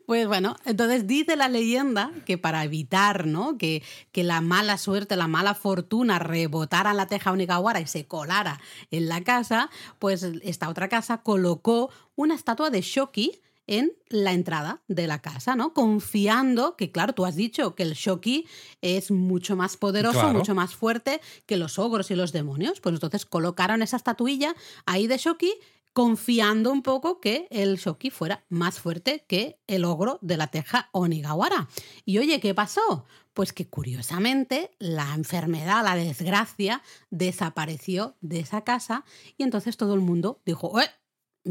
Pues bueno, entonces dice la leyenda que para evitar ¿no? que, que la mala suerte, la mala fortuna rebotara en la teja Onigawara y se colara en la casa, pues esta otra casa colocó una estatua de Shoki en la entrada de la casa, ¿no? Confiando que, claro, tú has dicho que el Shoki es mucho más poderoso, mucho más fuerte que los ogros y los demonios. Pues entonces colocaron esa estatuilla ahí de Shoki confiando un poco que el Shoki fuera más fuerte que el ogro de la teja Onigawara. Y oye, ¿qué pasó? Pues que curiosamente la enfermedad, la desgracia, desapareció de esa casa y entonces todo el mundo dijo, eh,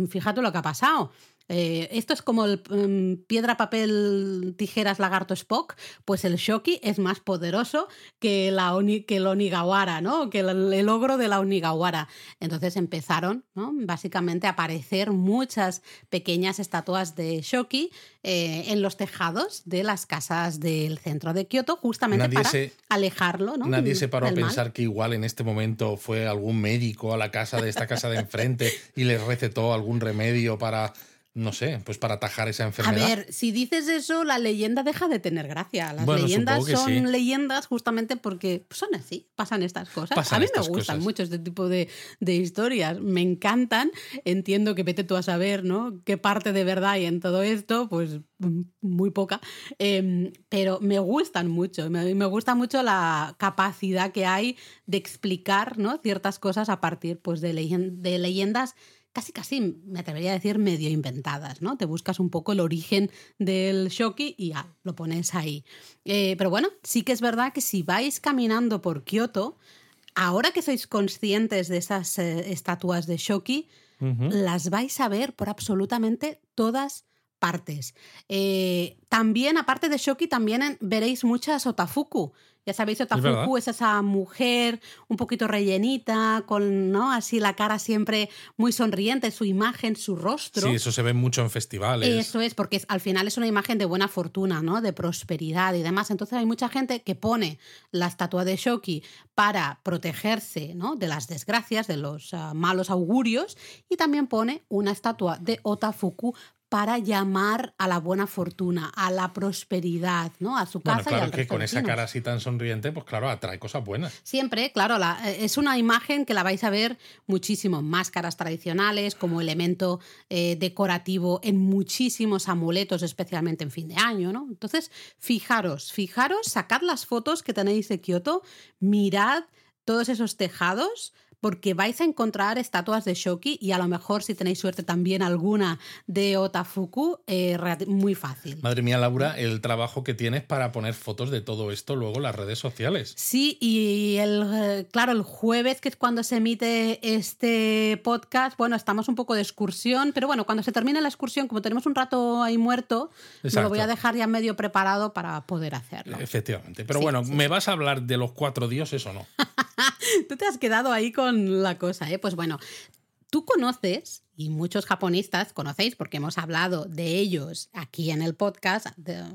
fíjate lo que ha pasado. Eh, esto es como el mm, piedra, papel, tijeras, lagarto, Spock, pues el Shoki es más poderoso que, la que el Onigawara, ¿no? Que el, el, ogro de la Onigawara. Entonces empezaron, ¿no? Básicamente a aparecer muchas pequeñas estatuas de Shoki eh, en los tejados de las casas del centro de Kioto, justamente para alejarlo, ¿no? Nadie se paró a pensar que igual en este momento fue algún médico a la casa de esta casa de enfrente y les recetó algún remedio para no sé, pues para atajar esa enfermedad. A ver, si dices eso, la leyenda deja de tener gracia. Las leyendas son leyendas justamente porque son así, pasan estas cosas. a mí me gustan mucho este tipo de, historias, me encantan. Entiendo que vete tú a saber, ¿no? Qué parte de verdad hay en todo esto, pues muy poca. Em, pero me gustan mucho, me, me, gusta mucho la capacidad que hay de explicar, ¿no? Ciertas cosas a partir pues, de, de leyendas casi casi me atrevería a decir medio inventadas, ¿no? Te buscas un poco el origen del shoki y ya, lo pones ahí. Eh, pero bueno, sí que es verdad que si vais caminando por Kioto, ahora que sois conscientes de esas eh, estatuas de shoki, las vais a ver por absolutamente todas partes. Eh, también, aparte de shoki, también veréis muchas otafuku. Ya sabéis, Otafuku es, esa mujer un poquito rellenita, con ¿no? así la cara siempre muy sonriente, su imagen, su rostro. Sí, eso se ve mucho en festivales. Eso es, porque al final es una imagen de buena fortuna, ¿no? de prosperidad y demás. Entonces hay mucha gente que pone la estatua de Shoki para protegerse ¿no? de las desgracias, de los ah, malos augurios, y también pone una estatua de Otafuku para llamar a la buena fortuna, a la prosperidad, ¿no? A su casa bueno, claro y que con esa cara así tan sonriente, pues claro, atrae cosas buenas. Siempre, claro, es una imagen que la vais a ver muchísimo. Máscaras tradicionales como elemento eh, decorativo en muchísimos amuletos, especialmente en fin de año, ¿no? Entonces, fijaros, fijaros, sacad las fotos que tenéis de Kioto, mirad todos esos tejados porque vais a encontrar estatuas de Shoki y a lo mejor, si tenéis suerte, también alguna de Otafuku, eh, muy fácil. Madre mía, Laura, el trabajo que tienes para poner fotos de todo esto luego en las redes sociales. Sí, y el, eh, claro, el jueves, que es cuando se emite este podcast, bueno, estamos un poco de excursión, pero bueno, cuando se termine la excursión, como tenemos un rato ahí muerto, lo voy a dejar ya medio preparado para poder hacerlo. Efectivamente. Pero bueno, ¿me vas a hablar de los cuatro dioses o no? Tú te has quedado ahí con la cosa, ¿eh? Pues bueno, tú conoces, y muchos japonistas conocéis porque hemos hablado de ellos aquí en el podcast,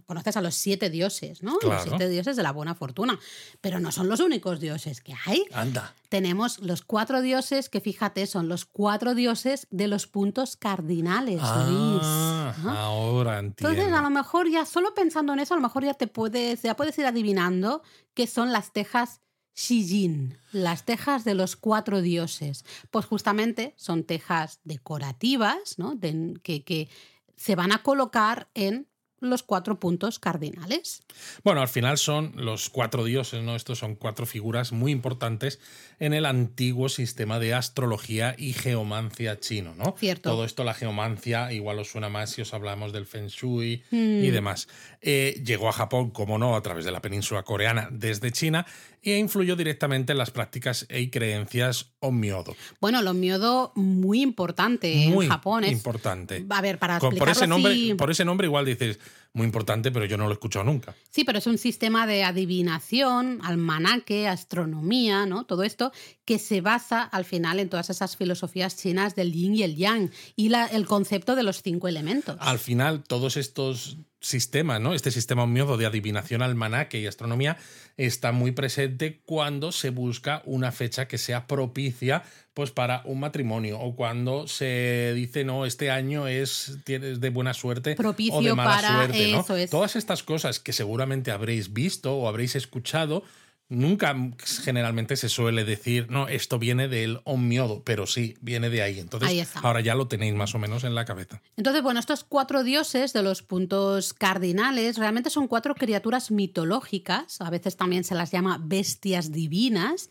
conoces a los siete dioses, ¿no? Los siete dioses de la buena fortuna. Pero no son los únicos dioses que hay. Anda. Tenemos los cuatro dioses que, fíjate, son los cuatro dioses de los puntos cardinales, ah, Ahora entiendo. Entonces, a lo mejor ya solo pensando en eso, a lo mejor ya te puedes, ya puedes ir adivinando qué son las tejas Shijin, las tejas de los cuatro dioses. Pues justamente son tejas decorativas, ¿no? que, que se van a colocar en los cuatro puntos cardinales. Bueno, al final son los cuatro dioses, ¿no? Estos son cuatro figuras muy importantes en el antiguo sistema de astrología y geomancia chino, ¿no? Cierto. Todo esto, la geomancia, igual os suena más si os hablamos del Feng Shui y mm. demás. Eh, llegó a Japón, como no, a través de la península coreana desde China e influyó directamente en las prácticas y creencias Onmyodo. Bueno, el Onmyodo muy importante en Japón. Es, importante. A ver, para por ese nombre, Por ese nombre igual dices, muy importante, pero yo no lo he escuchado nunca. Sí, pero es un sistema de adivinación, almanaque, astronomía, ¿no? Todo esto que se basa al final en todas esas filosofías chinas del yin y el yang y la, el concepto de los cinco elementos. Al final, todos estos sistemas, ¿no? Este sistema miedo de adivinación, almanaque y astronomía está muy presente cuando se busca una fecha que sea propicia pues para un matrimonio o cuando se dice no este año es tienes de buena suerte o de mala suerte, ¿no? Todas estas cosas que seguramente habréis visto o habréis escuchado Nunca generalmente se suele decir, no, esto viene del onmiodo, pero sí, viene de ahí. Entonces, ahora ya lo tenéis más o menos en la cabeza. Entonces, bueno, estos cuatro dioses de los puntos cardinales realmente son cuatro criaturas mitológicas, a veces también se las llama bestias divinas,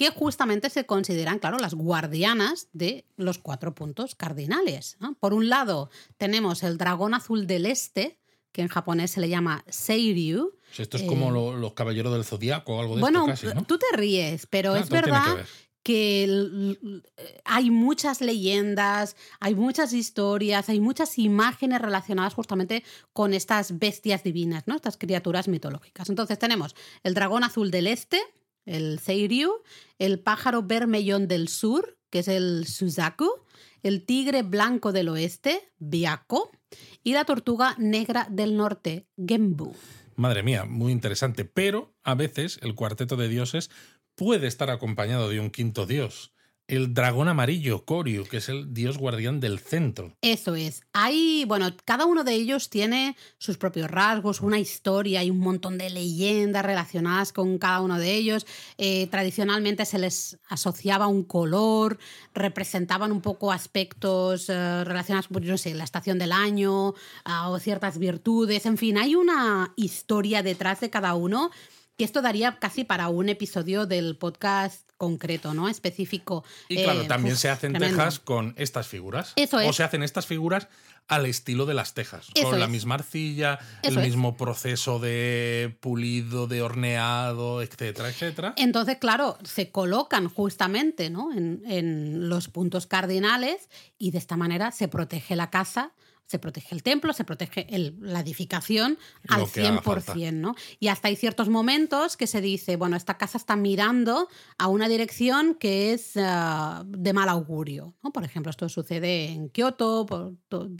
que justamente se consideran, claro, las guardianas de los cuatro puntos cardinales. Por un lado, tenemos el dragón azul del este, que en japonés se le llama Seiryu, esto es como eh, los caballeros del zodiaco o algo de bueno, esto casi, tú te ríes, pero ah, es verdad que hay muchas leyendas, hay muchas historias, hay muchas imágenes relacionadas justamente con estas bestias divinas, ¿no? Estas criaturas mitológicas. Entonces tenemos el dragón azul del este, el Seiryu, el pájaro vermellón del sur, que es el Suzaku, el tigre blanco del oeste, Byako, y la tortuga negra del norte, Gembu. Madre mía, muy interesante. Pero a veces el cuarteto de dioses puede estar acompañado de un quinto dios el dragón amarillo, Koryu, que es el dios guardián del centro. Eso es. Hay, bueno, cada uno de ellos tiene sus propios rasgos, una historia y un montón de leyendas relacionadas con cada uno de ellos. Eh, tradicionalmente se les asociaba un color, representaban un poco aspectos eh, relacionados con, no sé, la estación del año ah, o ciertas virtudes. En fin, hay una historia detrás de cada uno que esto daría casi para un episodio del podcast concreto, ¿no? Específico. Y claro, eh, también se hacen tejas con estas figuras. Eso es. O se hacen estas figuras al estilo de las tejas, con la misma arcilla, el mismo proceso de pulido, de horneado, etcétera, etcétera. Entonces, claro, se colocan justamente ¿no? en, en los puntos cardinales y de esta manera se protege la casa se protege el templo, se protege la edificación al 100%, ¿no? Y hasta hay ciertos momentos que se dice, bueno, esta casa está mirando a una dirección que es ah, de mal augurio, ¿no? Por ejemplo, esto sucede en Kioto,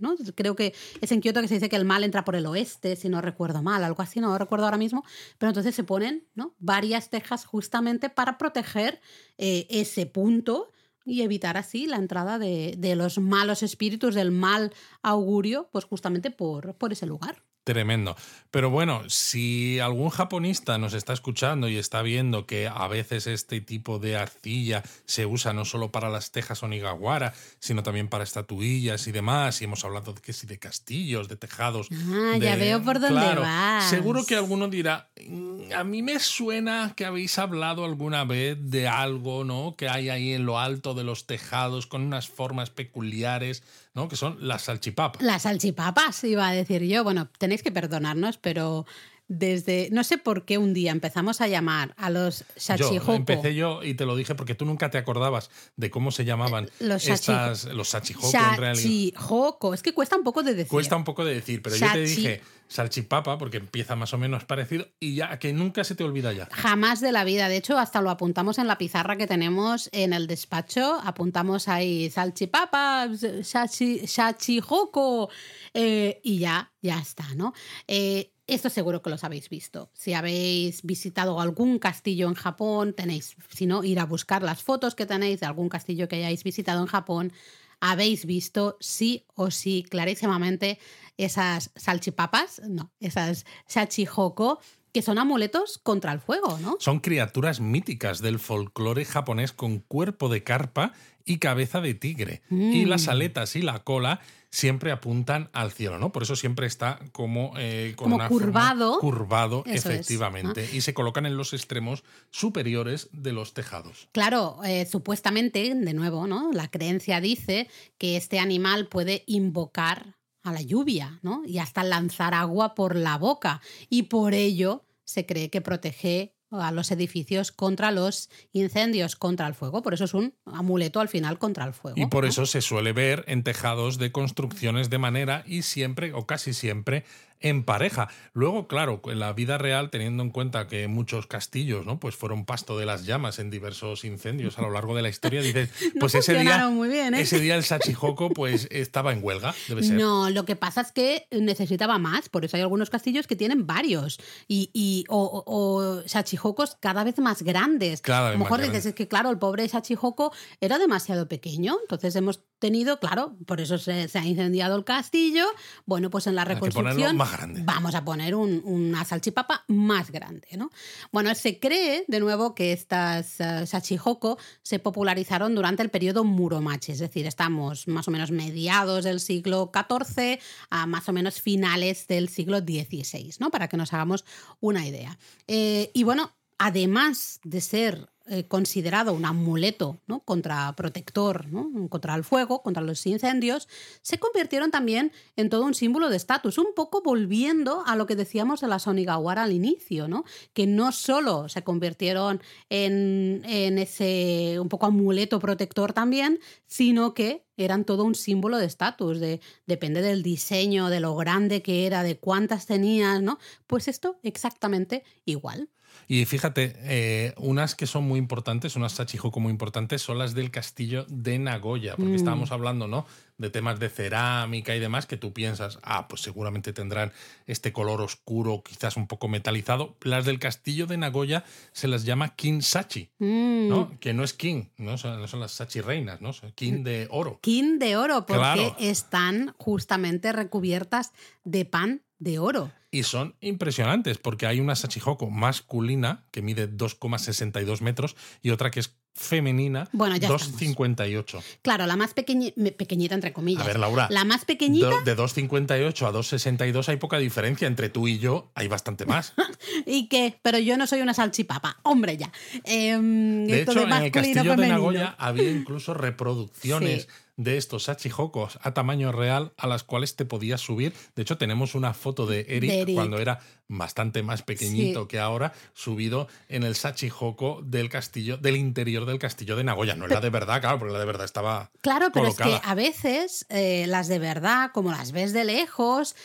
¿no? Creo que es en Kioto que se dice que el mal entra por el oeste, si no recuerdo mal, algo así, no recuerdo ahora mismo, pero entonces se ponen, ¿no? Varias tejas justamente para proteger eh, ese punto y evitar así la entrada de, de, los malos espíritus, del mal augurio, pues justamente por, por ese lugar. Tremendo. Pero bueno, si algún japonista nos está escuchando y está viendo que a veces este tipo de arcilla se usa no solo para las tejas onigawara, sino también para estatuillas y demás, y hemos hablado de que sí de castillos, de tejados. Ah, ya veo por dónde claro, Seguro que alguno dirá, mm, a mí me suena que habéis hablado alguna vez de algo, ¿no? Que hay ahí en lo alto de los tejados con unas formas peculiares ¿no? Que son las salchipapas. Las salchipapas, iba a decir yo. Bueno, tenéis que perdonarnos, pero desde no sé por qué un día empezamos a llamar a los shachihoko. empecé yo y te lo dije porque tú nunca te acordabas de cómo se llamaban los estas los shachihoko en realidad. Shachihoko, es que cuesta un poco de decir. Cuesta un poco de decir, pero yo te dije salchipapa porque empieza más o menos parecido y ya que nunca se te olvida ya. Jamás de la vida, de hecho hasta lo apuntamos en la pizarra que tenemos en el despacho, apuntamos ahí salchipapa, shachihoko eh, y ya ya está, ¿no? Eh, esto seguro que los habéis visto. Si habéis visitado algún castillo en Japón, tenéis, si no, ir a buscar las fotos que tenéis de algún castillo que hayáis visitado en Japón. Habéis visto sí o sí clarísimamente esas salchipapas, no, esas shachihoko, que son amuletos contra el fuego, ¿no? Son criaturas míticas del folclore japonés con cuerpo de carpa y cabeza de tigre. Y las mm. aletas y la cola siempre apuntan al cielo, ¿no? Por eso siempre está como, eh, como curvado. curvado, efectivamente. Y se colocan en los extremos superiores de los tejados. Claro, eh, supuestamente, de nuevo, ¿no? La creencia dice que este animal puede invocar a la lluvia, ¿no? Y hasta lanzar agua por la boca. Y por ello se cree que protege a los edificios contra los incendios, contra el fuego. Por eso es un amuleto al final contra el fuego. Y por eso se suele ver en tejados de construcciones de manera y siempre o casi siempre en pareja. Luego, claro, en la vida real, teniendo en cuenta que muchos castillos ¿no? pues fueron pasto de las llamas en diversos incendios a lo largo de la historia, dices, pues ese día, muy bien, ¿eh? ese día el Sachihoko pues estaba en huelga, debe ser. No, lo que pasa es que necesitaba más, por eso hay algunos castillos que tienen varios y, y o, o Sachihokos cada vez más grandes. a lo mejor dices, es que claro, el pobre Sachihoko era demasiado pequeño, entonces hemos tenido, claro, por eso se, ha incendiado el castillo, bueno, pues en la reconstrucción vamos a poner una salchipapa más grande, ¿no? Bueno, se cree, de nuevo, que estas uh, se popularizaron durante el periodo Muromachi, es decir, estamos más o menos mediados del siglo XIV a más o menos finales del siglo XVI, ¿no? Para que nos hagamos una idea. Eh, y bueno, además de ser eh, considerado un amuleto ¿no? contra protector, ¿no? contra el fuego, contra los incendios, se convirtieron también en todo un símbolo de estatus, un poco volviendo a lo que decíamos de la Sonigawara al inicio, ¿no? que no solo se convirtieron en, en ese un poco amuleto protector también, sino que eran todo un símbolo de estatus, de, depende del diseño, de lo grande que era, de cuántas tenías, ¿no? Pues esto exactamente igual. Y fíjate, eh, unas que son muy importantes, unas Sachihoko muy importantes, son las del castillo de Nagoya, porque Mm. estábamos hablando, ¿no? De temas de cerámica y demás, que tú piensas, ah, pues seguramente tendrán este color oscuro, quizás un poco metalizado. Las del castillo de Nagoya se las llama Kin Sachi, Mm. ¿no? Que no es King, no son, no son las Sachi reinas, ¿no? King de oro. De oro, porque Claro. están justamente recubiertas de pan de oro. Y son impresionantes porque hay una Sachihoko masculina que mide 2,62 metros y otra que es femenina Bueno, ya 2,58. Claro, la más pequeñi- pequeñita, entre comillas. A ver, Laura. La más pequeñita De 2,58 a 2,62 hay poca diferencia. Entre tú y yo hay bastante más. y que, pero yo no soy una salchipapa. Hombre, ya. Em, De hecho, en el castillo de. Nagoya había incluso reproducciones Sí. de estos Sachihokos a tamaño real a las cuales te podías subir. De hecho, tenemos una foto de Eric, De Eric. cuando era bastante más pequeñito Sí. que ahora, subido en el Sachihoko del castillo, del interior del castillo de Nagoya. No era de verdad, claro, porque la de verdad estaba Claro, pero colocada. es que a veces eh, las de verdad, como las ves de lejos,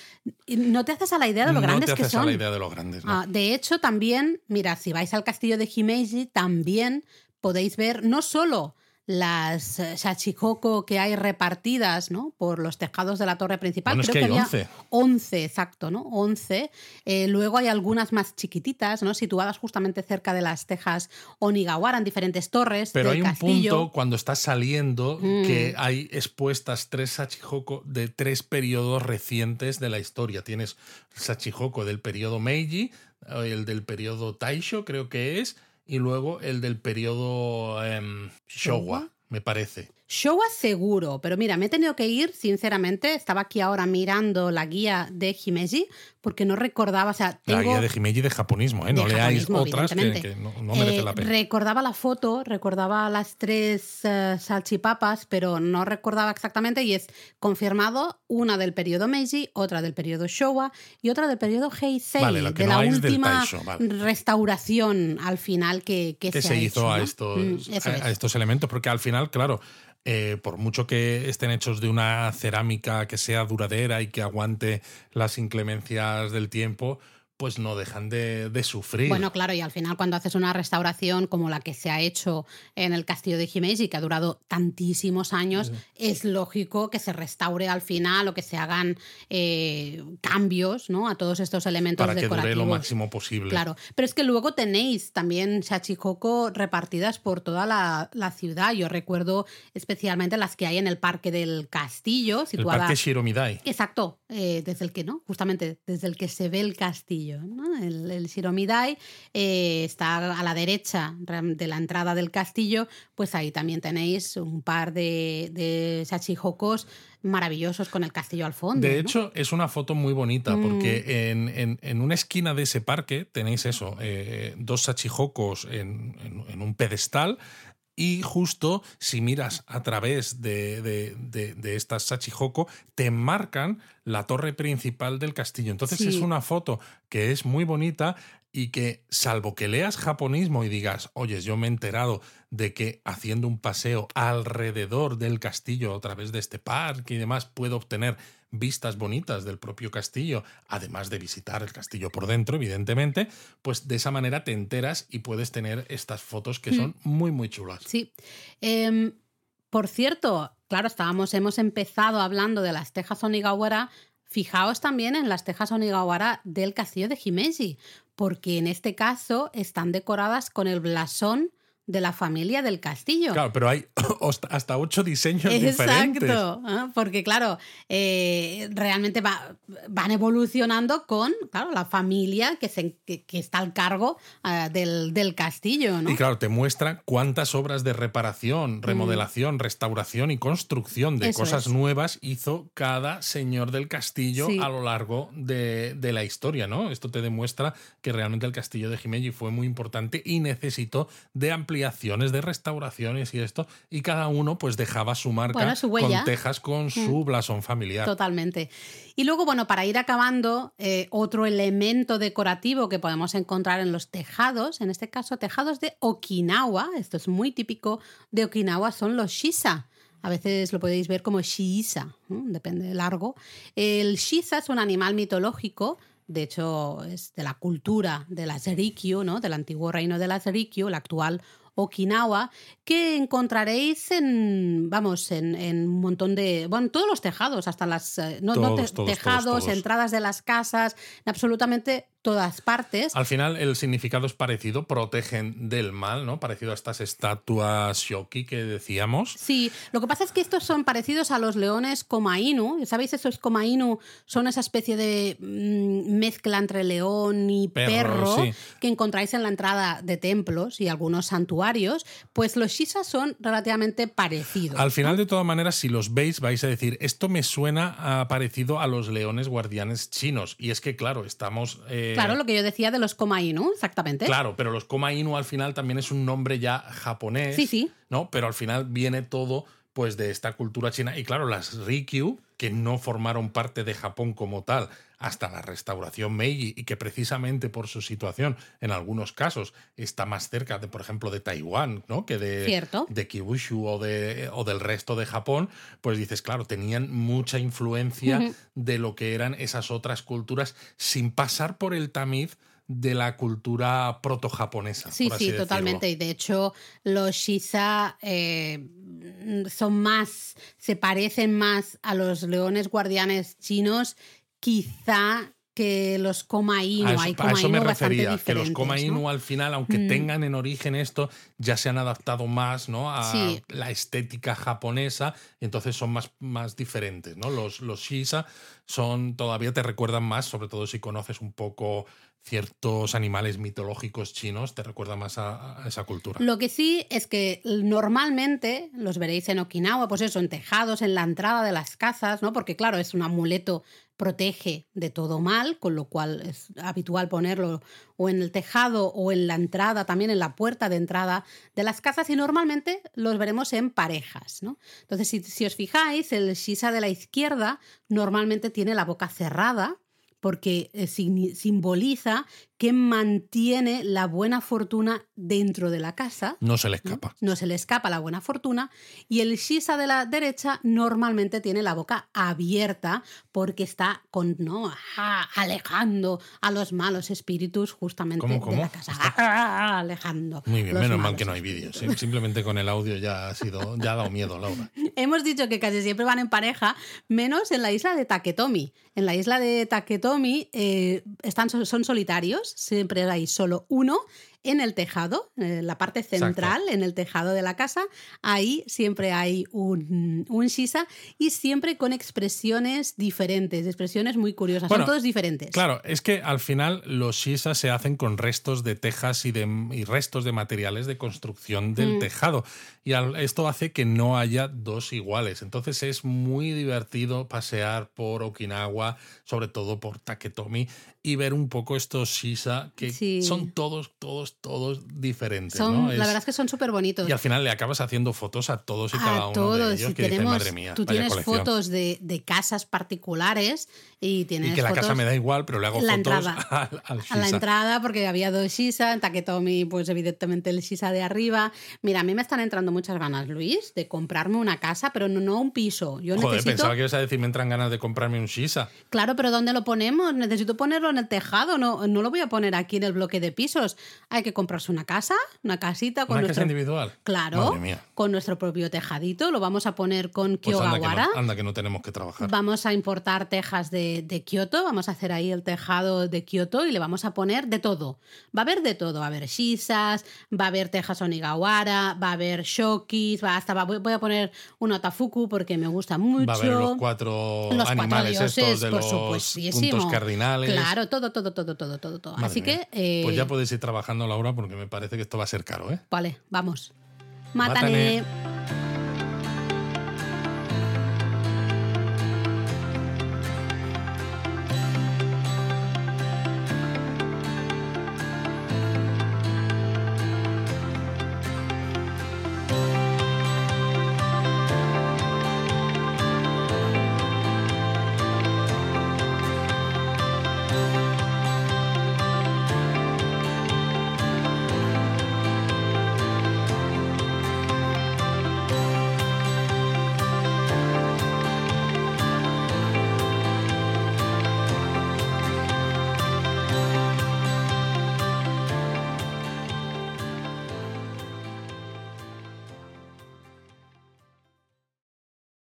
no te haces a la idea de lo no grandes te que haces a son. la idea de lo grandes. ¿no? Ah, de hecho, también, mira, si vais al castillo de Himeji, también podéis ver no solo las eh, Shachihoko que hay repartidas ¿no? por los tejados de la torre principal. Bueno, es Creo que hay había 11. 11, exacto, ¿no? 11. Eh, luego hay algunas más chiquititas, ¿no? Situadas justamente cerca de las tejas Onigawara, en diferentes torres Pero del hay un castillo. punto cuando estás saliendo Mm. que hay expuestas tres Sachihoko de tres periodos recientes de la historia. Tienes Sachihoko del periodo Meiji, eh, el del periodo Taisho, creo que es, y luego el del periodo em, Showa, ¿Showa? me parece. Showa seguro, pero mira, me he tenido que ir, sinceramente, estaba aquí ahora mirando la guía de Himeji porque no recordaba, o sea, La guía de Himeji de japonismo, ¿eh? no leáis otras que, no, no merece Eh, la pena. Recordaba la foto, recordaba las tres eh, salchipapas, pero no recordaba exactamente y es confirmado una del periodo Meiji, otra del periodo Showa y otra del periodo Heisei, Vale, que de no la última Taisho, vale. restauración al final que, que que se, ha hizo hecho, a, estos, Mm, eso a, es. a estos elementos, porque al final, claro, eh, por mucho que estén hechos de una cerámica que sea duradera y que aguante las inclemencias del tiempo, pues no dejan de, de sufrir. Bueno, claro, y al final cuando haces una restauración como la que se ha hecho en el castillo de Himeji, que ha durado tantísimos años, es lógico que se restaure al final o que se hagan eh, cambios ¿no? a todos estos elementos para que dure decorativos. lo máximo posible. Claro, pero es que luego tenéis también shachihoko repartidas por toda la, la ciudad. Yo recuerdo especialmente las que hay en el parque del castillo, El situadas parque Shiromidai. Exacto, eh, desde el que, ¿no? Justamente desde el que se ve el castillo, ¿no? El, el Shiromidai eh, está a la derecha de la entrada del castillo, pues ahí también tenéis un par de, de maravillosos con el castillo al fondo. De ¿no? hecho, es una foto muy bonita Mm. porque en, en- en una esquina de ese parque tenéis eso, eh, dos sachijocos en un pedestal. Y justo si miras a través de, de, de- de estas Sachihoko, te marcan la torre principal del castillo. Entonces Sí. es una foto que es muy bonita y que, salvo que leas japonismo y digas, oye, yo me he enterado de que haciendo un paseo alrededor del castillo a través de este parque y demás puedo obtener vistas bonitas del propio castillo, además de visitar el castillo por dentro, evidentemente, pues de esa manera te enteras y puedes tener estas fotos que son muy, muy chulas. Sí. Em, por cierto, claro, estábamos, hemos empezado hablando de las tejas Onigawara. Fijaos también en las tejas Onigawara del castillo de Himeji, porque en este caso están decoradas con el blasón de la familia del castillo. Claro, pero hay hasta- ocho diseños diferentes. Exacto, ¿ah? porque claro, eh, realmente va- van evolucionando con claro, la familia que, se, que, que está al cargo ah, del, del castillo. ¿no? Y claro, te muestra cuántas obras de reparación, remodelación, restauración y construcción de Mm. Eso cosas es. nuevas hizo cada señor del castillo Sí. a lo largo de, de la historia, ¿no? Esto te demuestra que realmente el castillo de Himeji fue muy importante y necesitó de ampliación ampliaciones, de restauraciones y esto, y cada uno pues dejaba su marca Bueno, su con tejas con su blasón familiar. Totalmente. Y luego, bueno, para ir acabando, eh, otro elemento decorativo que podemos encontrar en los tejados, en este caso tejados de Okinawa, esto es muy típico de Okinawa, son los shisa. A veces lo podéis ver como shiisa, ¿no? depende del largo. El shisa es un animal mitológico, de hecho es de la cultura de las Rikyu, ¿no? del antiguo reino de las Rikyu, el actual Okinawa, que encontraréis en, vamos, en, en un montón de, bueno, todos los tejados, hasta las, eh, no, no Todos, te- todos, tejados, todos, entradas de las casas, en absolutamente todas partes. Al final el significado es parecido, protegen del mal, ¿no? Parecido a estas estatuas shoki que decíamos. Sí, lo que pasa es que estos son parecidos a los leones Komainu. ¿Sabéis? Esos Komainu son esa especie de mm, mezcla entre león y Perro, perro, sí. que encontráis en la entrada de templos y algunos santuarios. Pues los shisas son relativamente parecidos. Al final, de todas maneras, si los veis, vais a decir, esto me suena a parecido a los leones guardianes chinos. Y es que, claro, estamos... eh, Claro, lo que yo decía de los Komainu, exactamente. Claro, pero los Koma Inu al final también es un nombre ya japonés. Sí, sí. ¿no? Pero al final viene todo pues de esta cultura china. Y claro, las Rikyu, que no formaron parte de Japón como tal hasta la restauración Meiji y que precisamente por su situación en algunos casos está más cerca de, por ejemplo, de Taiwán, ¿no? Que de, Cierto. de Kyushu o, de, o del resto de Japón, pues dices, claro, tenían mucha influencia de lo que eran esas otras culturas sin pasar por el tamiz de la cultura proto-japonesa. Sí, por así sí, decirlo. totalmente. Y de hecho, los Shiza eh, son más, se parecen más a los leones guardianes chinos, quizá que los Koma Inu. A eso, Hay a Koma eso me Inu refería, que los diferentes, Koma ¿no? Inu al final, aunque Mm. tengan en origen esto, ya se han adaptado más ¿no? a Sí. la estética japonesa y entonces son más, más diferentes. ¿no? Los, los Shisa son, todavía te recuerdan más, sobre todo si conoces un poco ciertos animales mitológicos chinos, te recuerda más a, esa cultura. Lo que sí es que normalmente los veréis en Okinawa, pues eso, en tejados, en la entrada de las casas, ¿no? Porque claro, es un amuleto, protege de todo mal, con lo cual es habitual ponerlo o en el tejado o en la entrada, también en la puerta de entrada de las casas y normalmente los veremos en parejas, ¿no? Entonces, si, si os fijáis, el shisa de la izquierda normalmente tiene la boca cerrada porque eh, simboliza que mantiene la buena fortuna dentro de la casa. No se le ¿no? escapa. No se le escapa la buena fortuna. Y el shisa de la derecha normalmente tiene la boca abierta porque está con, ¿no? Ah, alejando a los malos espíritus justamente ¿Cómo, de la casa. Ah, alejando. Muy bien, menos mal que no hay vídeo. sí, Simplemente con el audio ya ha sido, ya ha dado miedo, Laura. Hemos dicho que casi siempre van en pareja, menos en la isla de Taketomi. En la isla de Taketomi eh, están, son solitarios, siempre hay solo uno. En el tejado, en la parte central, en el tejado de la casa, ahí siempre hay un, un shisa y siempre con expresiones diferentes, expresiones muy curiosas. Bueno, son todos diferentes. Claro, es que al final los shisas se hacen con restos de tejas y, de, y restos de materiales de construcción del Mm. tejado. Y al- esto hace que no haya dos iguales. Entonces es muy divertido pasear por Okinawa, sobre todo por Taketomi, y ver un poco estos shisa que Sí. son todos, todos, todos diferentes. Son, ¿no? La verdad es que son súper bonitos. y al final le acabas haciendo fotos a todos y cada uno todos. de ellos. si que tenemos, madre mía, tú tienes colección". fotos de, de casas particulares y tienes Y que la casa me da igual, pero le hago la fotos entrada. al, al a la entrada porque había dos shisa, en Taketomi pues evidentemente el shisa de arriba. Mira, a mí me están entrando muchas ganas, Luis, de comprarme una casa, pero no, no un piso. Yo Joder, necesito... pensaba que ibas a decir me entran ganas de comprarme un Shisa. Claro, pero ¿dónde lo ponemos? Necesito ponerlo en el tejado, no, no lo voy a poner aquí en el bloque de pisos. Hay que comprarse una casa, una casita con ¿Una nuestro... casa individual? Claro, con nuestro propio tejadito, lo vamos a poner con Pues anda que, Kyogawara. no, anda que no tenemos que trabajar. Vamos a importar tejas de, de Kioto, vamos a hacer ahí el tejado de Kioto y le vamos a poner de todo. Va a haber de todo, va a haber shisas, va a haber tejas onigawara, va a haber shokis, va hasta va- voy a poner un otafuku porque me gusta mucho. Va a haber los cuatro Los cuatro animales dioses, estos de por los puntos cardinales. Claro, todo, todo, todo, todo, todo, todo. Madre Así mía. que, eh, Pues ya podéis ir trabajando, Laura, porque me parece que esto va a ser caro, ¿eh? vale, vamos. Mátane. Mátane.